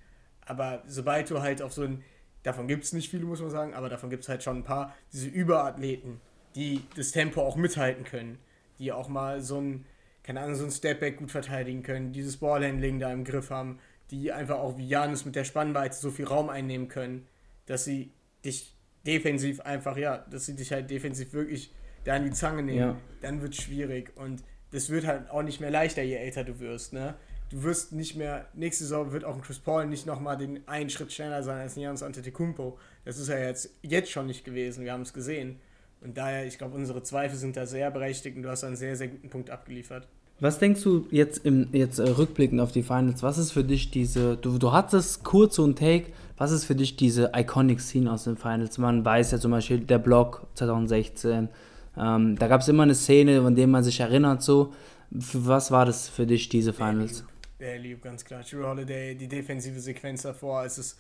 Aber sobald du halt auf so ein, davon gibt es nicht viele, muss man sagen, aber davon gibt es halt schon ein paar, diese Überathleten, die das Tempo auch mithalten können, die auch mal so ein, keine Ahnung, so ein Stepback gut verteidigen können, dieses Ballhandling da im Griff haben, die einfach auch wie Janus mit der Spannweite so viel Raum einnehmen können dass sie dich defensiv einfach, ja, dass sie dich halt defensiv wirklich da an die Zange nehmen, ja. dann wird es schwierig. Und das wird halt auch nicht mehr leichter, je älter du wirst, ne? Du wirst nicht mehr, nächste Saison wird auch ein Chris Paul nicht nochmal den einen Schritt schneller sein als ein Janis Antetokounmpo. Das ist ja jetzt, jetzt schon nicht gewesen, wir haben es gesehen. Und daher, ich glaube, unsere Zweifel sind da sehr berechtigt und du hast einen sehr, sehr guten Punkt abgeliefert. Was denkst du jetzt im jetzt äh, rückblickend auf die Finals? Was ist für dich diese, du, du hattest kurz so ein Take, was ist für dich diese iconic Scene aus den Finals? Man weiß ja zum Beispiel der Block 2016. Ähm, da gab es immer eine Szene, an der man sich erinnert. So, für was war das für dich diese Finals? Der lieb, ganz klar. Drew Holiday, die defensive Sequenz davor, es ist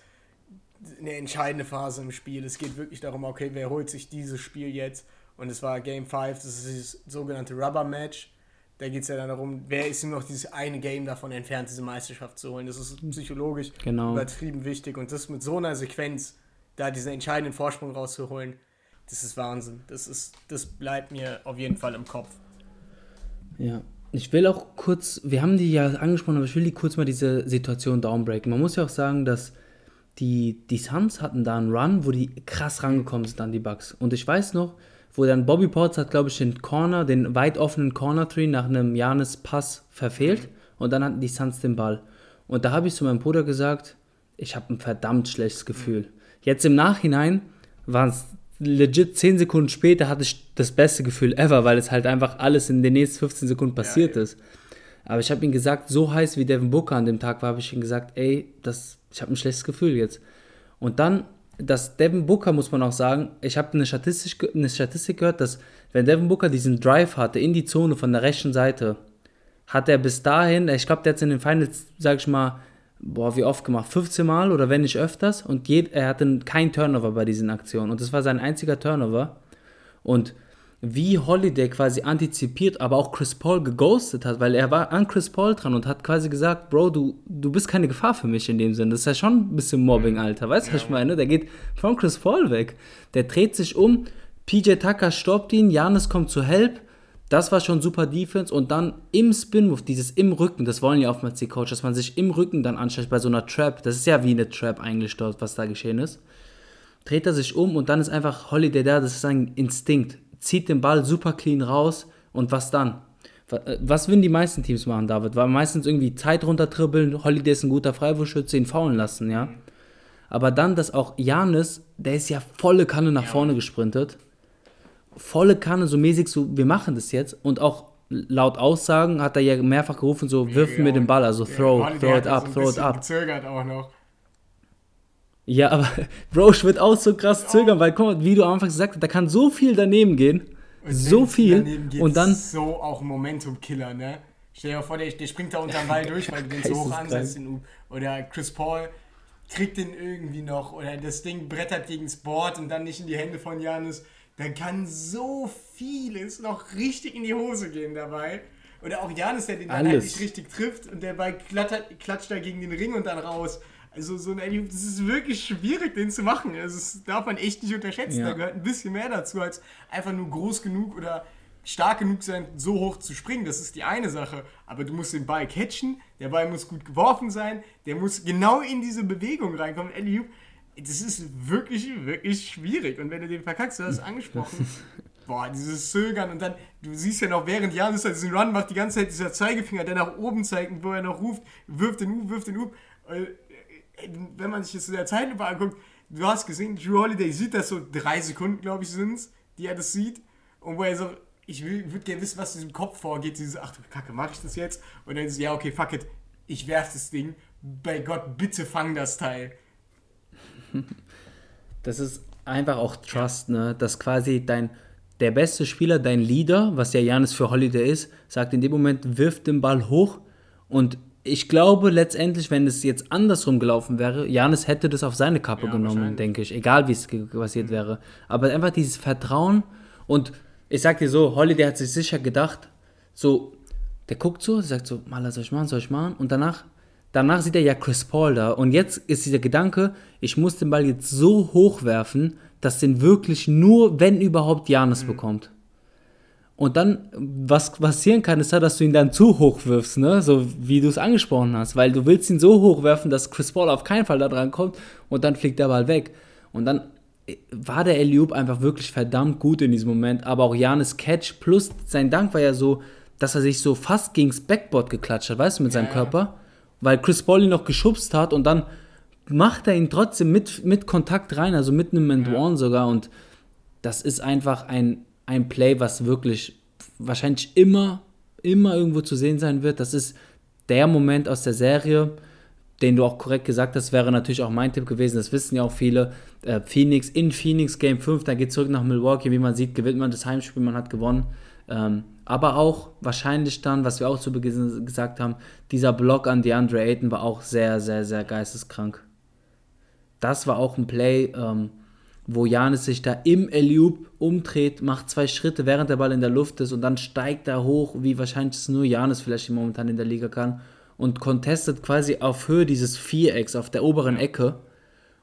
eine entscheidende Phase im Spiel. Es geht wirklich darum, okay, wer holt sich dieses Spiel jetzt? Und es war Game 5, das ist das sogenannte Rubber Match da geht es ja dann darum, wer ist nur noch dieses eine Game davon entfernt, diese Meisterschaft zu holen. Das ist psychologisch genau. übertrieben wichtig. Und das mit so einer Sequenz, da diesen entscheidenden Vorsprung rauszuholen, das ist Wahnsinn. Das, ist, das bleibt mir auf jeden Fall im Kopf. Ja. Ich will auch kurz, wir haben die ja angesprochen, aber ich will die kurz mal diese Situation downbreaken. Man muss ja auch sagen, dass die, die Suns hatten da einen Run, wo die krass rangekommen sind an die Bugs. Und ich weiß noch, wo dann Bobby Ports hat, glaube ich, den Corner, den weit offenen Corner Tree nach einem Janis Pass verfehlt und dann hatten die Suns den Ball. Und da habe ich zu meinem Bruder gesagt, ich habe ein verdammt schlechtes Gefühl. Jetzt im Nachhinein waren es legit 10 Sekunden später hatte ich das beste Gefühl ever, weil es halt einfach alles in den nächsten 15 Sekunden passiert ja, ist. Aber ich habe ihm gesagt, so heiß wie Devin Booker an dem Tag war, habe ich ihm gesagt, ey, das, ich habe ein schlechtes Gefühl jetzt. Und dann dass Devin Booker, muss man auch sagen, ich habe eine Statistik, eine Statistik gehört, dass wenn Devin Booker diesen Drive hatte in die Zone von der rechten Seite, hat er bis dahin, ich glaube, der hat es in den Finals, sag ich mal, boah, wie oft gemacht? 15 Mal oder wenn nicht öfters und je, er hatte keinen Turnover bei diesen Aktionen und das war sein einziger Turnover und wie Holiday quasi antizipiert, aber auch Chris Paul geghostet hat, weil er war an Chris Paul dran und hat quasi gesagt, Bro, du, du bist keine Gefahr für mich in dem Sinn. Das ist ja schon ein bisschen Mobbing, Alter. Weißt du, ja. was ich meine? Der geht von Chris Paul weg. Der dreht sich um, PJ Tucker stoppt ihn, Janis kommt zu Help. Das war schon super Defense und dann im Spin-Move, dieses im Rücken, das wollen ja oftmals die Coach, dass man sich im Rücken dann anschaut bei so einer Trap. Das ist ja wie eine Trap eigentlich dort, was da geschehen ist. Dreht er sich um und dann ist einfach Holiday da, das ist ein Instinkt zieht den Ball super clean raus und was dann? Äh, was würden die meisten Teams machen, David? War meistens irgendwie Zeit runter dribbeln, Holiday ist ein guter Freiwurfschütze, ihn faulen lassen, ja. Aber dann, dass auch Janis, der ist ja volle Kanne nach ja. vorne gesprintet. volle Kanne, so mäßig, so, wir machen das jetzt. Und auch laut Aussagen hat er ja mehrfach gerufen, so, wirf ja, mir den Ball, also throw, throw it up, throw it up. Gezögert auch noch. Ja, aber Roche wird auch so krass zögern, weil, guck mal, wie du am Anfang gesagt hast, da kann so viel daneben gehen. Und so viel. Und dann. So auch ein Momentum-Killer, ne? Stell dir mal vor, der, der springt da unter dem Ball durch, weil du den so hoch ansetzt. Oder Chris Paul kriegt den irgendwie noch. Oder das Ding brettert gegen das Board und dann nicht in die Hände von Janis. Da kann so vieles noch richtig in die Hose gehen dabei. Oder auch Janis, der den dann halt nicht richtig trifft und der Ball klattert, klatscht da gegen den Ring und dann raus. Also so ein Alley das ist wirklich schwierig, den zu machen. Also das darf man echt nicht unterschätzen. Ja. Da gehört ein bisschen mehr dazu, als einfach nur groß genug oder stark genug sein, so hoch zu springen. Das ist die eine Sache. Aber du musst den Ball catchen, der Ball muss gut geworfen sein, der muss genau in diese Bewegung reinkommen. Alley das ist wirklich, wirklich schwierig. Und wenn du den verkackst, du hast es angesprochen. Boah, dieses Zögern und dann, du siehst ja noch, während Janis diesen Run macht, die ganze Zeit dieser Zeigefinger, der nach oben zeigt, wo er noch ruft, wirft den U, wirft den U wenn man sich das in der Zeitlupe anguckt, du hast gesehen, Drew Holiday sieht das so drei Sekunden, glaube ich, sind es, die er das sieht. Und wo er so, ich würde gerne wissen, was in diesem Kopf vorgeht. Dieses, ach du Kacke, mache ich das jetzt? Und dann ist ja, okay, fuck it, ich werf das Ding. Bei Gott, bitte fang das Teil. Das ist einfach auch Trust, ne? Dass quasi dein, der beste Spieler, dein Leader, was ja Janis für Holiday ist, sagt in dem Moment, wirft den Ball hoch und ich glaube letztendlich, wenn es jetzt andersrum gelaufen wäre, Janis hätte das auf seine Kappe ja, genommen, denke ich. Egal wie es passiert wäre. Aber einfach dieses Vertrauen und ich sag dir so, Holiday hat sich sicher gedacht, so, der guckt so, sagt so, Maler, soll ich machen, soll ich machen? Und danach, danach sieht er ja Chris Paul da. Und jetzt ist dieser Gedanke, ich muss den Ball jetzt so hoch werfen, dass den wirklich nur, wenn überhaupt, Janis mhm. bekommt. Und dann, was passieren kann, ist ja, dass du ihn dann zu hoch wirfst, ne? So wie du es angesprochen hast. Weil du willst ihn so hoch werfen, dass Chris Paul auf keinen Fall da dran kommt und dann fliegt der Ball weg. Und dann äh, war der Eliup einfach wirklich verdammt gut in diesem Moment. Aber auch Janis Catch plus sein Dank war ja so, dass er sich so fast gegens Backboard geklatscht hat, weißt du, mit seinem ja. Körper. Weil Chris Paul ihn noch geschubst hat und dann macht er ihn trotzdem mit, mit Kontakt rein, also mit einem End One ja. sogar. Und das ist einfach ein ein Play, was wirklich wahrscheinlich immer, immer irgendwo zu sehen sein wird. Das ist der Moment aus der Serie, den du auch korrekt gesagt hast, wäre natürlich auch mein Tipp gewesen. Das wissen ja auch viele. Äh, Phoenix in Phoenix Game 5, dann geht zurück nach Milwaukee. Wie man sieht, gewinnt man das Heimspiel, man hat gewonnen. Ähm, aber auch wahrscheinlich dann, was wir auch zu Beginn gesagt haben, dieser Block an DeAndre Ayton war auch sehr, sehr, sehr geisteskrank. Das war auch ein Play. Ähm, wo Janis sich da im Eliup umdreht, macht zwei Schritte, während der Ball in der Luft ist und dann steigt er hoch, wie wahrscheinlich es nur Janis vielleicht momentan in der Liga kann und contestet quasi auf Höhe dieses Vierecks auf der oberen Ecke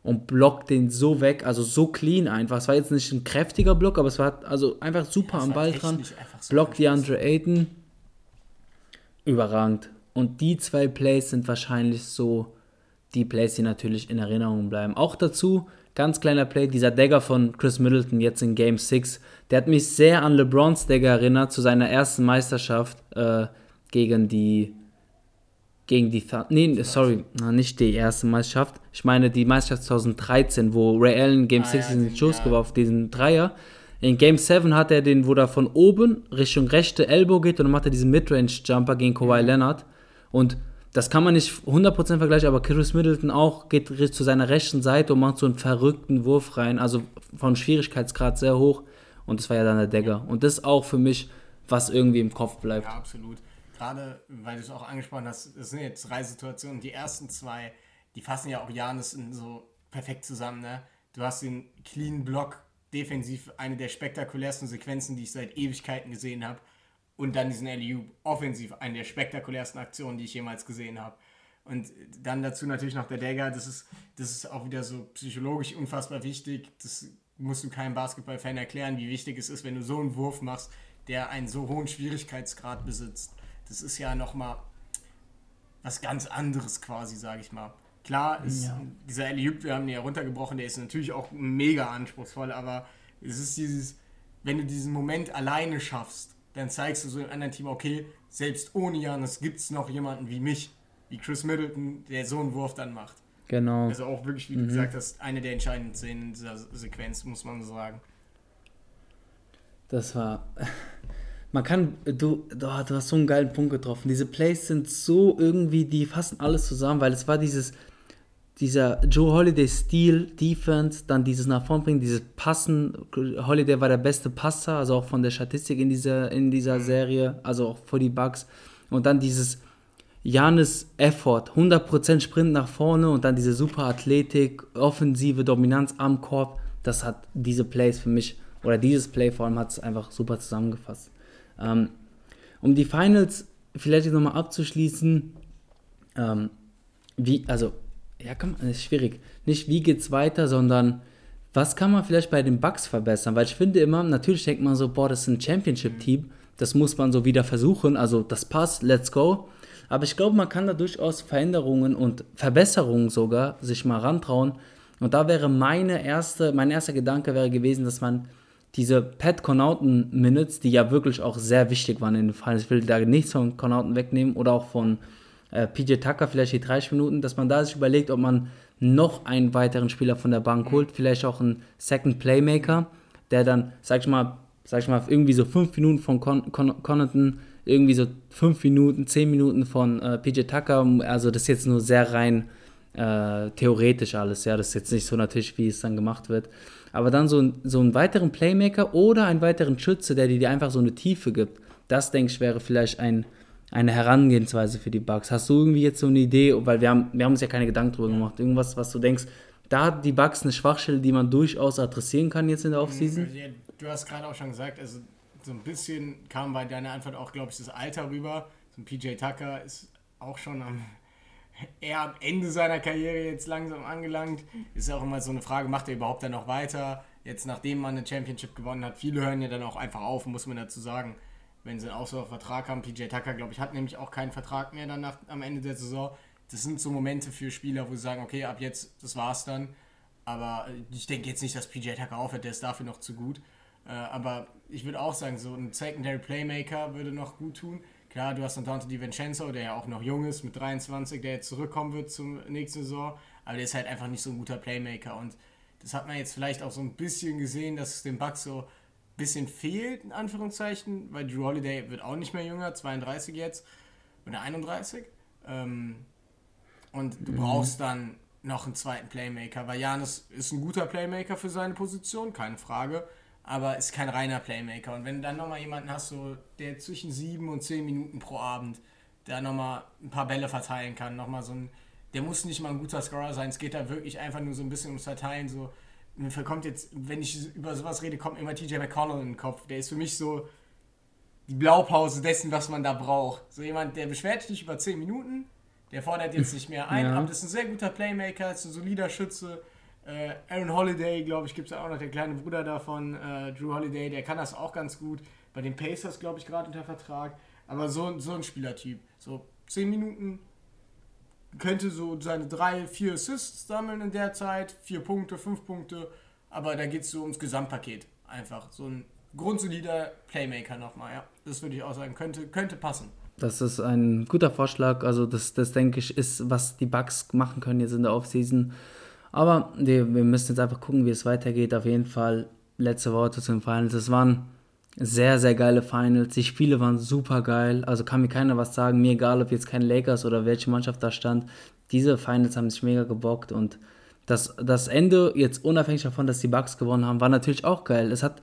und blockt den so weg, also so clean einfach. Es war jetzt nicht ein kräftiger Block, aber es war also einfach super ja, am Ball dran. So blockt die Andre Ayton. Überragend. Und die zwei Plays sind wahrscheinlich so die Plays, die natürlich in Erinnerung bleiben. Auch dazu, Ganz kleiner Play, dieser Dagger von Chris Middleton jetzt in Game 6, der hat mich sehr an LeBrons Dagger erinnert zu seiner ersten Meisterschaft äh, gegen die gegen die nee, sorry, nicht die erste Meisterschaft. Ich meine die Meisterschaft 2013, wo Ray Allen Game ah, 6 ja, in den Schuss ja. geworfen, diesen Dreier. In Game 7 hat er den, wo er von oben Richtung rechte Elbow geht und dann macht er diesen Midrange Jumper gegen Kawhi Leonard und das kann man nicht 100% vergleichen, aber Chris Middleton auch geht zu seiner rechten Seite und macht so einen verrückten Wurf rein, also von Schwierigkeitsgrad sehr hoch. Und das war ja dann der Dagger. Und das ist auch für mich, was irgendwie im Kopf bleibt. Ja, absolut. Gerade, weil du es auch angesprochen hast, es sind jetzt drei Situationen. Die ersten zwei, die fassen ja auch Janis so perfekt zusammen. Ne? Du hast den Clean Block, defensiv eine der spektakulärsten Sequenzen, die ich seit Ewigkeiten gesehen habe und dann diesen LU offensiv, eine der spektakulärsten Aktionen, die ich jemals gesehen habe. Und dann dazu natürlich noch der Dagger, das ist, das ist auch wieder so psychologisch unfassbar wichtig. Das musst du keinem Basketballfan erklären, wie wichtig es ist, wenn du so einen Wurf machst, der einen so hohen Schwierigkeitsgrad besitzt. Das ist ja nochmal was ganz anderes quasi, sage ich mal. Klar, ist ja. dieser Eliup, wir haben ihn ja runtergebrochen, der ist natürlich auch mega anspruchsvoll, aber es ist dieses, wenn du diesen Moment alleine schaffst, dann zeigst du so einem anderen Team, okay, selbst ohne Janis gibt es noch jemanden wie mich, wie Chris Middleton, der so einen Wurf dann macht. Genau. Also auch wirklich, wie mhm. du gesagt hast, eine der entscheidenden Szenen in dieser Sequenz, muss man sagen. Das war. Man kann, du, du, du hast so einen geilen Punkt getroffen. Diese Plays sind so irgendwie, die fassen alles zusammen, weil es war dieses, dieser Joe Holiday Stil, Defense, dann dieses nach vorn bringen, dieses Passen. Holiday war der beste Passer, also auch von der Statistik in dieser, in dieser mhm. Serie, also auch vor die Bugs. Und dann dieses Janis Effort, 100% Sprint nach vorne und dann diese super Athletik, offensive Dominanz am Korb. Das hat diese Plays für mich, oder dieses Play vor allem hat es einfach super zusammengefasst. Ähm, um die Finals vielleicht nochmal abzuschließen, ähm, wie, also, ja, kann man, ist schwierig. Nicht wie geht's weiter, sondern was kann man vielleicht bei den Bugs verbessern? Weil ich finde immer, natürlich denkt man so, boah, das ist ein Championship-Team, das muss man so wieder versuchen, also das passt, let's go. Aber ich glaube, man kann da durchaus Veränderungen und Verbesserungen sogar sich mal rantrauen. Und da wäre meine erste, mein erster Gedanke wäre gewesen, dass man diese Pat Connaughton Minutes, die ja wirklich auch sehr wichtig waren in den Fall, ich will da nichts von Connaughton wegnehmen oder auch von äh, PJ Tucker vielleicht die 30 Minuten, dass man da sich überlegt, ob man noch einen weiteren Spieler von der Bank holt, vielleicht auch einen Second Playmaker, der dann, sag ich mal, sag ich mal, irgendwie so 5 Minuten von Con Con Connaughton, irgendwie so 5 Minuten, 10 Minuten von äh, PJ Tucker, also das ist jetzt nur sehr rein äh, theoretisch alles, ja, das ist jetzt nicht so natürlich, wie es dann gemacht wird. Aber dann so, so einen weiteren Playmaker oder einen weiteren Schütze, der dir einfach so eine Tiefe gibt, das denke ich wäre vielleicht ein, eine Herangehensweise für die Bugs. Hast du irgendwie jetzt so eine Idee, weil wir haben, wir haben uns ja keine Gedanken drüber gemacht, irgendwas, was du denkst, da hat die Bugs eine Schwachstelle, die man durchaus adressieren kann jetzt in der Offseason? Mhm, du hast gerade auch schon gesagt, also so ein bisschen kam bei deiner Antwort auch, glaube ich, das Alter rüber. So ein PJ Tucker ist auch schon am eher am Ende seiner Karriere jetzt langsam angelangt. Ist ja auch immer so eine Frage, macht er überhaupt dann noch weiter? Jetzt nachdem man eine Championship gewonnen hat, viele hören ja dann auch einfach auf, muss man dazu sagen, wenn sie auch so einen Vertrag haben. PJ Tucker, glaube ich, hat nämlich auch keinen Vertrag mehr dann nach, am Ende der Saison. Das sind so Momente für Spieler, wo sie sagen, okay, ab jetzt, das war's dann. Aber ich denke jetzt nicht, dass PJ Tucker aufhört, der ist dafür noch zu gut. Äh, aber ich würde auch sagen, so ein Secondary Playmaker würde noch gut tun. Klar, du hast dann Dante DiVincenzo, der ja auch noch jung ist, mit 23, der jetzt zurückkommen wird zum nächsten Saison, aber der ist halt einfach nicht so ein guter Playmaker und das hat man jetzt vielleicht auch so ein bisschen gesehen, dass es dem Bucks so bisschen fehlt, in Anführungszeichen, weil Drew Holiday wird auch nicht mehr jünger, 32 jetzt oder 31. Ähm, und du mhm. brauchst dann noch einen zweiten Playmaker, weil Janis ist ein guter Playmaker für seine Position, keine Frage aber ist kein reiner Playmaker. Und wenn du dann nochmal jemanden hast, so, der zwischen sieben und zehn Minuten pro Abend da nochmal ein paar Bälle verteilen kann, nochmal so ein, der muss nicht mal ein guter Scorer sein, es geht da wirklich einfach nur so ein bisschen ums Verteilen, so, mir kommt jetzt, wenn ich über sowas rede, kommt immer TJ McConnell in den Kopf, der ist für mich so die Blaupause dessen, was man da braucht. So jemand, der beschwert sich über zehn Minuten, der fordert jetzt nicht mehr ein, ja. aber das ist ein sehr guter Playmaker, ist ein solider Schütze, äh, Aaron Holiday, glaube ich, gibt es auch noch, der kleine Bruder davon, äh, Drew Holiday, der kann das auch ganz gut. Bei den Pacers, glaube ich, gerade unter Vertrag. Aber so, so ein Spielertyp. So 10 Minuten könnte so seine 3, 4 Assists sammeln in der Zeit, 4 Punkte, 5 Punkte. Aber da geht es so ums Gesamtpaket. Einfach so ein grundsolider Playmaker nochmal, ja. Das würde ich auch sagen, könnte, könnte passen. Das ist ein guter Vorschlag. Also, das, das denke ich, ist, was die Bugs machen können jetzt in der Offseason. Aber wir, wir müssen jetzt einfach gucken, wie es weitergeht. Auf jeden Fall letzte Worte zu den Finals. Es waren sehr, sehr geile Finals. Die Spiele waren super geil. Also kann mir keiner was sagen. Mir egal, ob jetzt kein Lakers oder welche Mannschaft da stand. Diese Finals haben sich mega gebockt und das, das Ende, jetzt unabhängig davon, dass die Bucks gewonnen haben, war natürlich auch geil. Es hat,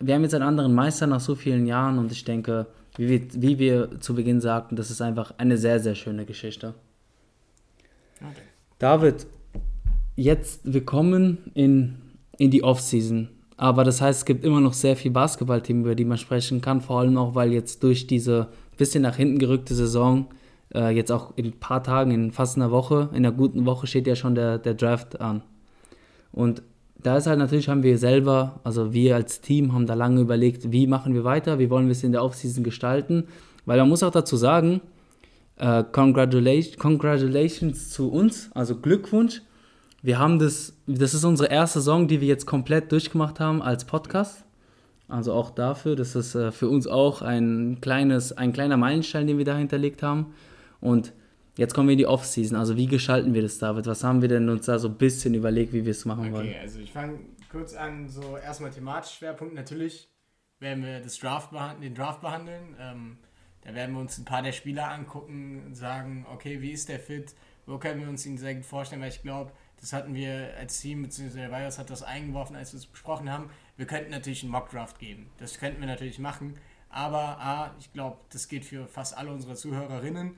wir haben jetzt einen anderen Meister nach so vielen Jahren und ich denke, wie wir, wie wir zu Beginn sagten, das ist einfach eine sehr, sehr schöne Geschichte. David, jetzt, wir kommen in, in die Offseason. Aber das heißt, es gibt immer noch sehr viel Basketballteam, über die man sprechen kann. Vor allem auch, weil jetzt durch diese bisschen nach hinten gerückte Saison, äh, jetzt auch in ein paar Tagen, in fast einer Woche, in einer guten Woche steht ja schon der, der Draft an. Und da ist halt natürlich, haben wir selber, also wir als Team haben da lange überlegt, wie machen wir weiter, wie wollen wir es in der Offseason gestalten. Weil man muss auch dazu sagen, äh, congratulations, congratulations zu uns, also Glückwunsch wir haben das, das ist unsere erste Saison, die wir jetzt komplett durchgemacht haben als Podcast. Also auch dafür, das ist äh, für uns auch ein, kleines, ein kleiner Meilenstein, den wir da hinterlegt haben. Und jetzt kommen wir in die Off-Season. Also wie gestalten wir das, David? Was haben wir denn uns da so ein bisschen überlegt, wie wir es machen okay, wollen? Okay, also ich fange kurz an, so erstmal thematisch Schwerpunkt natürlich. werden wir das Draft den Draft behandeln. Ähm, da werden wir uns ein paar der Spieler angucken und sagen, okay, wie ist der fit? Wo können wir uns ihn sehr gut vorstellen? Weil ich glaube, das hatten wir als Team, beziehungsweise der Virus hat das eingeworfen, als wir es besprochen haben. Wir könnten natürlich einen Mock-Draft geben. Das könnten wir natürlich machen. Aber A, ich glaube, das geht für fast alle unsere Zuhörerinnen,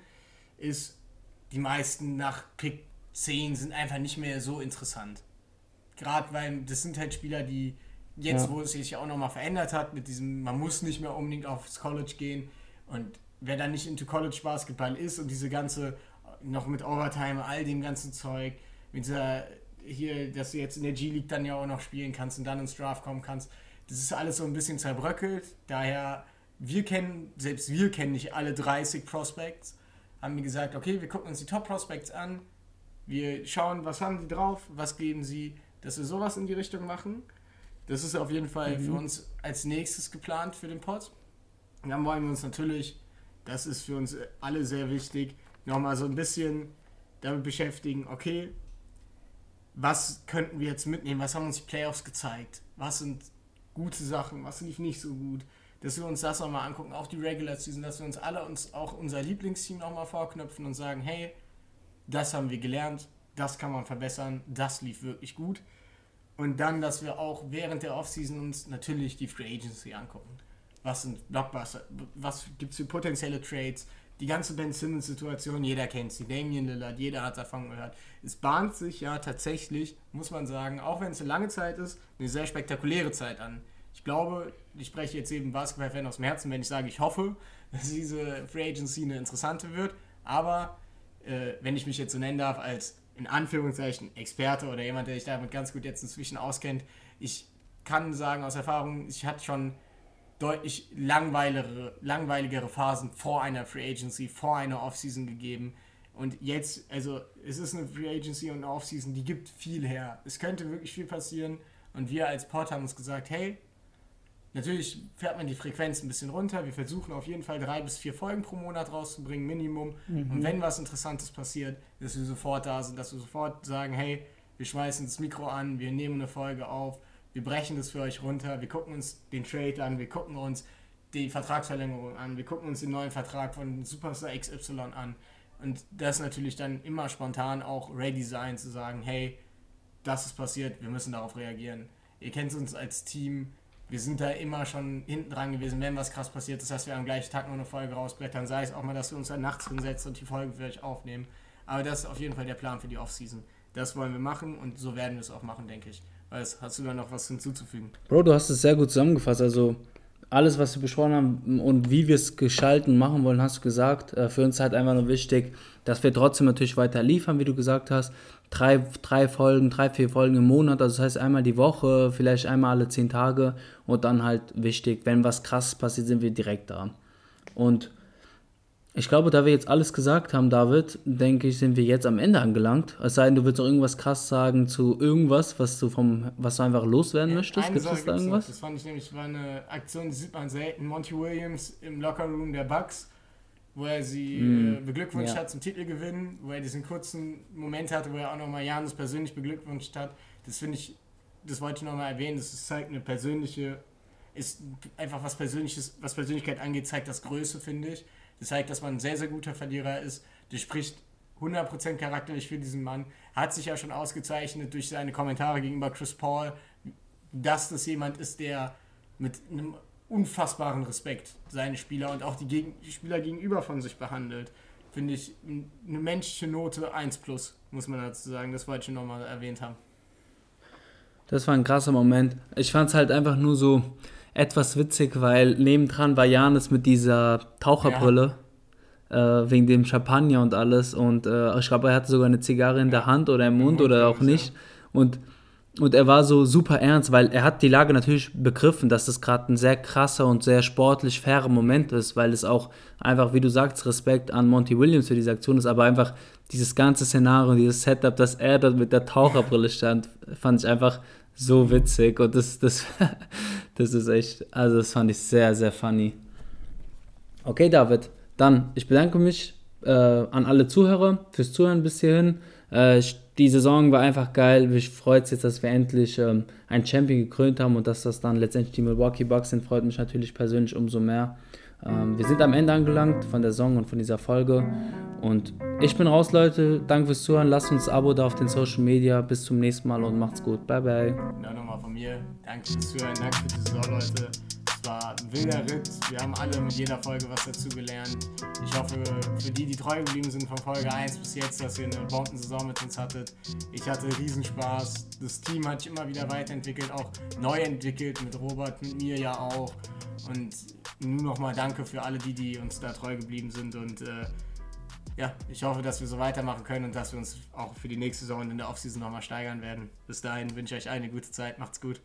ist, die meisten nach Pick 10 sind einfach nicht mehr so interessant. Gerade weil das sind halt Spieler, die jetzt, ja. wo es sich auch nochmal verändert hat, mit diesem, man muss nicht mehr unbedingt aufs College gehen und wer dann nicht into College Basketball ist und diese ganze, noch mit Overtime, all dem ganzen Zeug, mit dieser, hier, dass du jetzt in der G-League dann ja auch noch spielen kannst und dann ins Draft kommen kannst, das ist alles so ein bisschen zerbröckelt, daher, wir kennen, selbst wir kennen nicht alle 30 Prospects, haben wir gesagt, okay, wir gucken uns die Top Prospects an, wir schauen, was haben die drauf, was geben sie, dass wir sowas in die Richtung machen. Das ist auf jeden Fall mhm. für uns als nächstes geplant für den Pod. Und dann wollen wir uns natürlich, das ist für uns alle sehr wichtig, nochmal so ein bisschen damit beschäftigen, okay, was könnten wir jetzt mitnehmen, was haben uns die Playoffs gezeigt, was sind gute Sachen, was lief nicht so gut, dass wir uns das nochmal angucken, auch die Regular Season, dass wir uns alle uns auch unser Lieblingsteam nochmal vorknöpfen und sagen, hey, das haben wir gelernt, das kann man verbessern, das lief wirklich gut. Und dann, dass wir auch während der Offseason uns natürlich die Free Agency angucken. Was sind Blockbuster? Was gibt es für potenzielle Trades? Die ganze Ben Simmons-Situation, jeder kennt sie. Damian Lillard, jeder hat davon gehört. Es bahnt sich ja tatsächlich, muss man sagen, auch wenn es eine lange Zeit ist, eine sehr spektakuläre Zeit an. Ich glaube, ich spreche jetzt eben Basketball-Fan aus dem Herzen, wenn ich sage, ich hoffe, dass diese Free Agency eine interessante wird. Aber äh, wenn ich mich jetzt so nennen darf, als in Anführungszeichen Experte oder jemand, der sich damit ganz gut jetzt inzwischen auskennt, ich kann sagen aus Erfahrung, ich hatte schon deutlich langweiligere, langweiligere Phasen vor einer Free Agency, vor einer Offseason gegeben. Und jetzt, also es ist eine Free Agency und eine Offseason, die gibt viel her. Es könnte wirklich viel passieren. Und wir als Port haben uns gesagt, hey, Natürlich fährt man die Frequenz ein bisschen runter. Wir versuchen auf jeden Fall drei bis vier Folgen pro Monat rauszubringen, Minimum. Mhm. Und wenn was Interessantes passiert, dass wir sofort da sind, dass wir sofort sagen, hey, wir schmeißen das Mikro an, wir nehmen eine Folge auf, wir brechen das für euch runter, wir gucken uns den Trade an, wir gucken uns die Vertragsverlängerung an, wir gucken uns den neuen Vertrag von Superstar XY an. Und das natürlich dann immer spontan auch ready sein, zu sagen, hey, das ist passiert, wir müssen darauf reagieren. Ihr kennt uns als Team, wir sind da immer schon hinten dran gewesen, wenn was krass passiert ist, dass wir am gleichen Tag noch eine Folge rausbrettern. Sei es auch mal, dass wir uns dann nachts hinsetzen und die Folge für euch aufnehmen. Aber das ist auf jeden Fall der Plan für die Offseason. Das wollen wir machen und so werden wir es auch machen, denke ich. Weiß, hast du da noch was hinzuzufügen? Bro, du hast es sehr gut zusammengefasst. Also alles, was wir besprochen haben und wie wir es geschalten machen wollen, hast du gesagt. Äh, für uns halt einfach nur wichtig, dass wir trotzdem natürlich weiter liefern, wie du gesagt hast drei, drei Folgen, drei, vier Folgen im Monat. Also das heißt einmal die Woche, vielleicht einmal alle zehn Tage. Und dann halt wichtig, wenn was krasses passiert, sind wir direkt da. Und ich glaube, da wir jetzt alles gesagt haben, David, denke ich, sind wir jetzt am Ende angelangt. Es sei denn, du willst noch irgendwas krass sagen zu irgendwas, was du vom, was du einfach loswerden möchtest. Gibt es da irgendwas? Das fand ich nämlich, war eine Aktion, die sieht man selten. Monty Williams im Lockerroom der Bucks wo er sie mm, äh, beglückwünscht ja. hat zum Titelgewinn, wo er diesen kurzen Moment hatte, wo er auch nochmal Janus persönlich beglückwünscht hat. Das finde ich, das wollte ich nochmal erwähnen, das zeigt eine persönliche, ist einfach was Persönliches, was Persönlichkeit angeht, zeigt das Größe, finde ich. Das zeigt, dass man ein sehr, sehr guter Verlierer ist. Das spricht 100% charakterlich für diesen Mann. Hat sich ja schon ausgezeichnet durch seine Kommentare gegenüber Chris Paul, dass das jemand ist, der mit einem unfassbaren Respekt seine Spieler und auch die, Geg Spieler gegenüber von sich behandelt. Finde ich eine menschliche Note 1 plus, muss man dazu sagen. Das wollte ich nochmal erwähnt haben. Das war ein krasser Moment. Ich fand es halt einfach nur so etwas witzig, weil nebendran war Janis mit dieser Taucherbrille. Ja. Äh, wegen dem Champagner und alles. Und äh, ich glaube, er hatte sogar eine Zigarre in der Hand oder im Mund, Mund oder auch nicht. Und und er war so super ernst, weil er hat die Lage natürlich begriffen, dass das gerade ein sehr krasser und sehr sportlich fairer Moment ist, weil es auch einfach, wie du sagst, Respekt an Monty Williams für diese Aktion ist, aber einfach dieses ganze Szenario, dieses Setup, dass er dort mit der Taucherbrille stand, fand ich einfach so witzig und das, das, das ist echt, also das fand ich sehr, sehr funny. Okay, David, dann, ich bedanke mich äh, an alle Zuhörer fürs Zuhören bis hierhin. Äh, die Saison war einfach geil. Mich freut es jetzt, dass wir endlich ähm, einen Champion gekrönt haben und dass das dann letztendlich die Milwaukee Bucks sind, freut mich natürlich persönlich umso mehr. Ähm, wir sind am Ende angelangt von der Saison und von dieser Folge. Und ich bin raus, Leute. Danke fürs Zuhören. Lasst uns ein Abo da auf den Social Media. Bis zum nächsten Mal und macht's gut. Bye, bye. Ja, nochmal von mir. Danke fürs Zuhören. Danke für die Saison, Leute. Es war ein wilder Ritt. Wir haben alle mit jeder Folge was dazu gelernt. Ich hoffe, für die, die treu geblieben sind von Folge 1 bis jetzt, dass ihr eine Bombensaison mit uns hattet. Ich hatte Riesenspaß. Das Team hat sich immer wieder weiterentwickelt, auch neu entwickelt mit Robert, mit mir ja auch. Und nur nochmal danke für alle die, die uns da treu geblieben sind. Und äh, ja, ich hoffe, dass wir so weitermachen können und dass wir uns auch für die nächste Saison in der Offseason nochmal steigern werden. Bis dahin wünsche ich euch eine gute Zeit. Macht's gut.